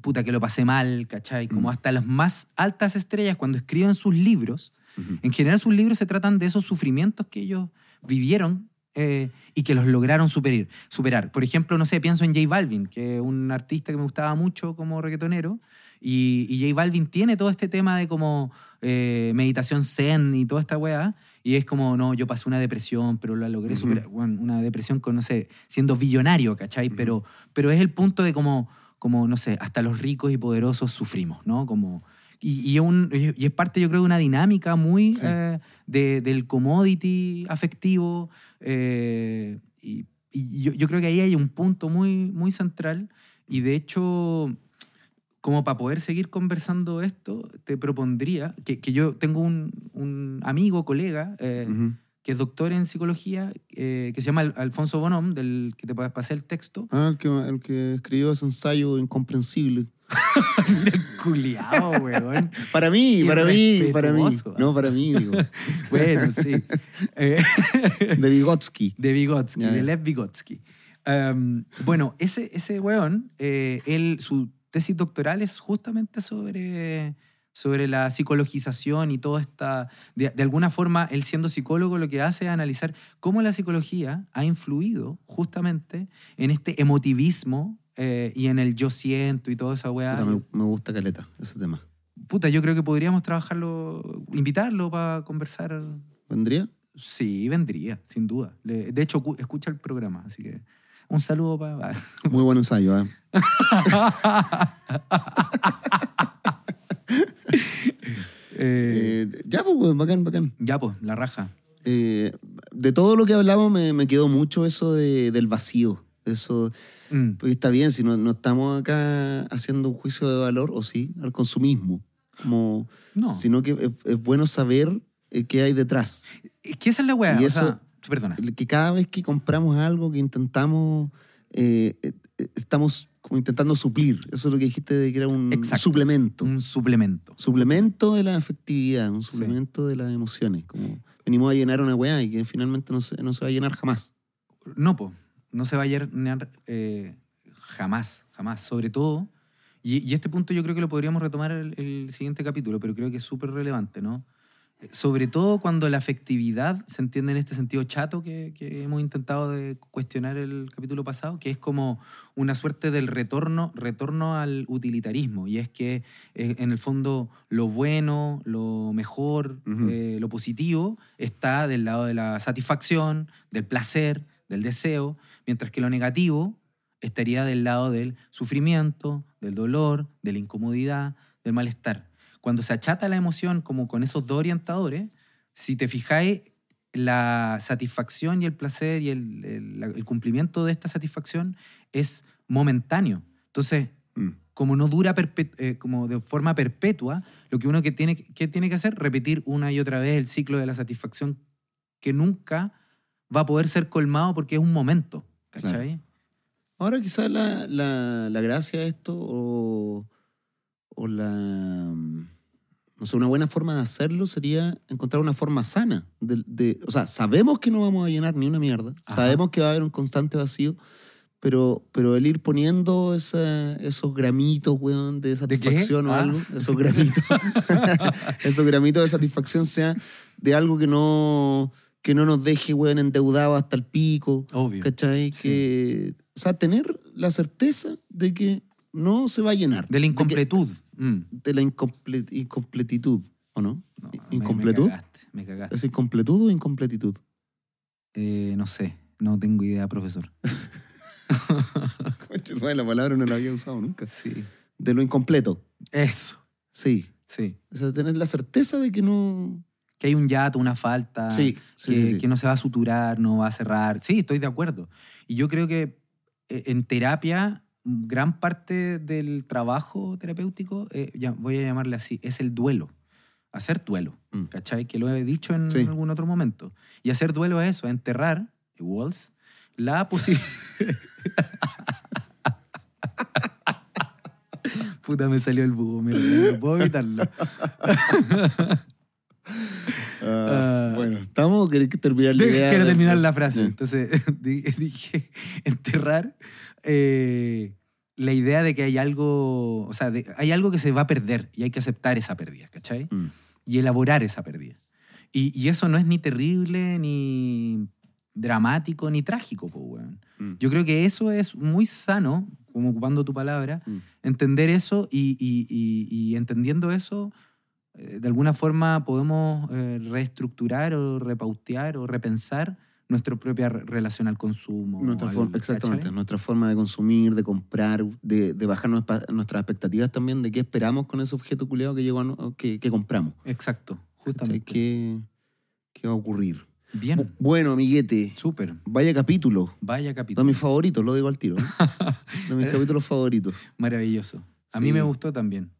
puta que lo pasé mal, ¿cachai? Como Mm. hasta las más altas estrellas cuando escriben sus libros, Ujú. en general sus libros se tratan de esos sufrimientos que ellos vivieron eh, y que los lograron superar, superar. Por ejemplo, no sé, pienso en J Balvin, que es un artista que me gustaba mucho como reggaetonero, y, y J Balvin tiene todo este tema de como eh, meditación zen y toda esta weá, y es como, no, yo pasé una depresión, pero la logré Ujú. superar, Bueno, una depresión con, no sé, siendo billonario, ¿cachai? Ujú. pero, pero es el punto de como, como, no sé, hasta los ricos y poderosos sufrimos, ¿no? Como... Y, y es un- y es parte, yo creo, de una dinámica muy Sí. eh, de- del commodity afectivo. eh, y y yo, yo creo que ahí hay un punto muy, muy central. Y de hecho, como para poder seguir conversando esto, te propondría que, que yo tengo un, un amigo, colega, eh, Ujú. que es doctor en psicología, eh, que se llama Al- Alfonso Bonom, del que te pa- pasé el texto. Ah, el que, el que escribió ese ensayo incomprensible. el culiao, weón. Para mí, para mí, para mí. No, para mí, digo. Bueno, sí. Eh, De Vygotsky. de Vygotsky, de. Lev Vygotsky. Um, bueno, ese, ese weón, eh, él, su tesis doctoral es justamente sobre, sobre la psicologización y toda esta... De, de alguna forma, él siendo psicólogo lo que hace es analizar cómo la psicología ha influido justamente en este emotivismo eh, y en el yo siento y toda esa weá. Puta, me, me gusta caleta ese tema. puta, yo creo que podríamos trabajarlo, invitarlo para conversar. ¿Vendría? Sí, vendría, sin duda. De hecho, cu- escucha el programa, así que un saludo para... Muy buen ensayo, ¿eh? Eh, ya, pues, bacán, bacán. ya, pues, la raja. Eh, de todo lo que hablamos me, me quedó mucho eso de- del vacío. Eso, Mm. porque está bien, si no, no estamos acá haciendo un juicio de valor, o sí, al consumismo. Como, No. Sino que es, es bueno saber eh, qué hay detrás. Es que esa es la weá. Y o eso- sea, perdona. Que cada vez que compramos algo, que intentamos, eh, estamos como intentando suplir. Eso es lo que dijiste de que era un Exacto. suplemento. Un suplemento. suplemento de la afectividad, un Sí. suplemento de las emociones. Como venimos a llenar una weá y que finalmente no se, no se va a llenar jamás. No, po. No se va a llenar eh, jamás, jamás. Sobre todo, y, y este punto yo creo que lo podríamos retomar el, el siguiente capítulo, pero creo que es súper relevante, ¿no? Sobre todo cuando la afectividad se entiende en este sentido chato que, que hemos intentado de cuestionar el capítulo pasado, que es como una suerte del retorno, retorno al utilitarismo. Y es que eh, en el fondo lo bueno, lo mejor, eh, lo positivo está del lado de la satisfacción, del placer, del deseo, mientras que lo negativo estaría del lado del sufrimiento, del dolor, de la incomodidad, del malestar. Cuando se achata la emoción como con esos dos orientadores, si te fijáis, la satisfacción y el placer y el, el- el cumplimiento de esta satisfacción es momentáneo. Entonces, Mm. como no dura eh, como de forma perpetua, lo que uno que tiene, que tiene que hacer, repetir una y otra vez el ciclo de la satisfacción que nunca va a poder ser colmado porque es un momento. ¿Cachai? Ahora quizás la, la, la gracia de esto o, o la... No sé, una buena forma de hacerlo sería encontrar una forma sana. De, de- o sea, sabemos que no vamos a llenar ni una mierda. Ajá. Sabemos que va a haber un constante vacío. Pero, pero el ir poniendo esa- esos gramitos, weón, de satisfacción o Ah. algo, esos gramitos, esos gramitos de satisfacción sea de algo que no, que no nos deje, weón, endeudados hasta el pico. Obvio. ¿Cachai? Sí. Que, o sea, tener la certeza de que no se va a llenar. De la incompletud. Mm. De, la incomple- incompletitud, ¿o no? No, ¿Incompletud? Me, cagaste, me cagaste. ¿Es incompletud o incompletitud? Eh, no sé, no tengo idea, profesor. Conche, la palabra no la había usado nunca. Sí. De lo incompleto. Eso, Sí. sí. O sea, tener la certeza de que no. Que hay un yato, una falta. Sí, sí, que, sí, sí. que no se va a suturar, no va a cerrar. Sí, estoy de acuerdo. Y yo creo que eh, en terapia, gran parte del trabajo terapéutico, eh, ya voy a llamarle así, es el duelo. Hacer duelo, Mm. ¿cachai? Que lo he dicho en Sí. algún otro momento. Y hacer duelo es eso, enterrar, Walls, la posibilidad... Puta, me salió el boomer, no puedo evitarlo. Ah, bueno, ¿estamos o querés que terminar la De- idea? Quiero terminar la frase. Entonces di- dije, enterrar eh, la idea de que hay algo, o sea, de- hay algo que se va a perder y hay que aceptar esa pérdida, ¿cachai? Mm. Y elaborar esa pérdida. Y, y eso no es ni terrible, ni dramático, ni trágico, po, weón. Mm. Yo creo que eso es muy sano, como ocupando tu palabra, Mm. entender eso y, y- y- y entendiendo eso, eh, de alguna forma podemos eh, reestructurar o repautear o repensar nuestra propia re- relación al consumo. Nuestra al- forma- exactamente, ¿cachai? nuestra forma de consumir, de comprar, de, de bajar nuestra- nuestras expectativas también de qué esperamos con ese objeto culiado que, llegó a que, que compramos. Exacto, justamente. ¿Qué, ¿Qué va a ocurrir? Bu- Bien, Bueno, amiguete, súper. vaya capítulo. Vaya De capítulo. mis favoritos, lo digo al tiro. ¿eh? De mis capítulos favoritos. Maravilloso. A Sí. mí me gustó también.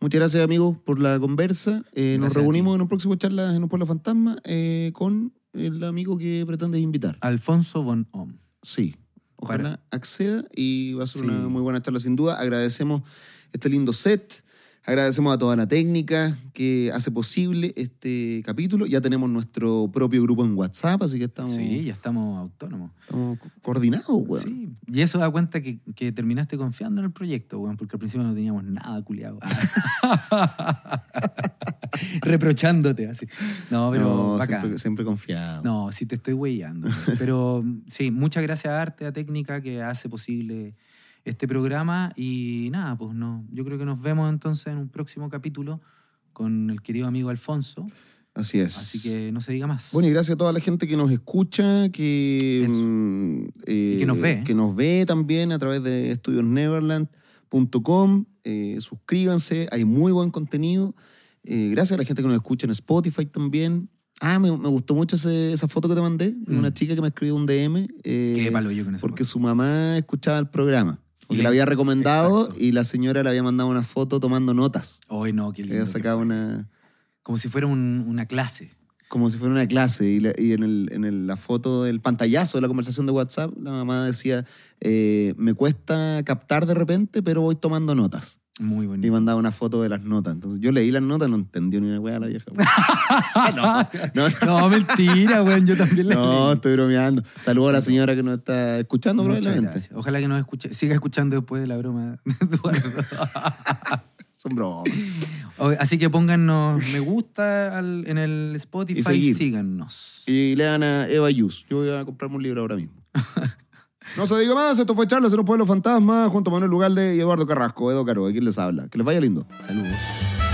Muchas gracias, amigos, por la conversa. Eh, nos reunimos en un próximo charla en un pueblo fantasma eh, con el amigo que pretendes invitar. Alfonso Von Ohm. Sí. Ojalá acceda y va a ser Sí. una muy buena charla sin duda. Agradecemos este lindo set. Agradecemos a toda la técnica que hace posible este capítulo. Ya tenemos nuestro propio grupo en WhatsApp, así que estamos, Sí, ya estamos autónomos. estamos co- coordinados, weón. Sí. Y eso da cuenta que, que terminaste confiando en el proyecto, weón, porque al principio no teníamos nada, culiado. Reprochándote así. No, pero no, siempre, siempre confiado. No, sí te estoy huellando. Pero sí, muchas gracias a Arte, a Técnica, que hace posible este programa y nada, pues no, yo creo que nos vemos entonces en un próximo capítulo con el querido amigo Alfonso. Así es. Así que no se diga más. Bueno, y gracias a toda la gente que nos escucha, que, eh, Y que nos ve. Que nos ve también a través de estudiosneverland.com. Eh, suscríbanse, hay muy buen contenido. Eh, gracias a la gente que nos escucha en Spotify también. Ah, me, me gustó mucho ese- esa foto que te mandé, de Mm. una chica que me escribió un DM. eh, Qué palo yo con eso. porque su mamá escuchaba el programa. Y le- había recomendado Exacto. y la señora le había mandado una foto tomando notas. Hoy no, qué lindo. Había que sacado una, Como si fuera un- una clase. como si fuera una clase y, la- y en, el- en el- la foto del pantallazo de la conversación de WhatsApp, la mamá decía, eh, me cuesta captar de repente, pero voy tomando notas. Muy Y bonito. mandaba una foto de las notas. Entonces yo leí las notas, no entendió ni una weá la vieja. no, no, No, mentira, weón. Yo también la no, leí. estoy bromeando. Saludos a la señora que nos está escuchando Muchas probablemente. gracias. Ojalá que nos escuche, siga escuchando después de la broma de Eduardo. Son bromas. Así que pónganos me gusta al- en el Spotify Y síganos. Y lean a Eva Yus. Yo voy a comprarme un libro ahora mismo. no se diga más, esto fue Charlas en un pueblo fantasma junto a Manuel Lugalde y Eduardo Carrasco, Edo Caro, ¿quién les habla? Que les vaya lindo. Saludos.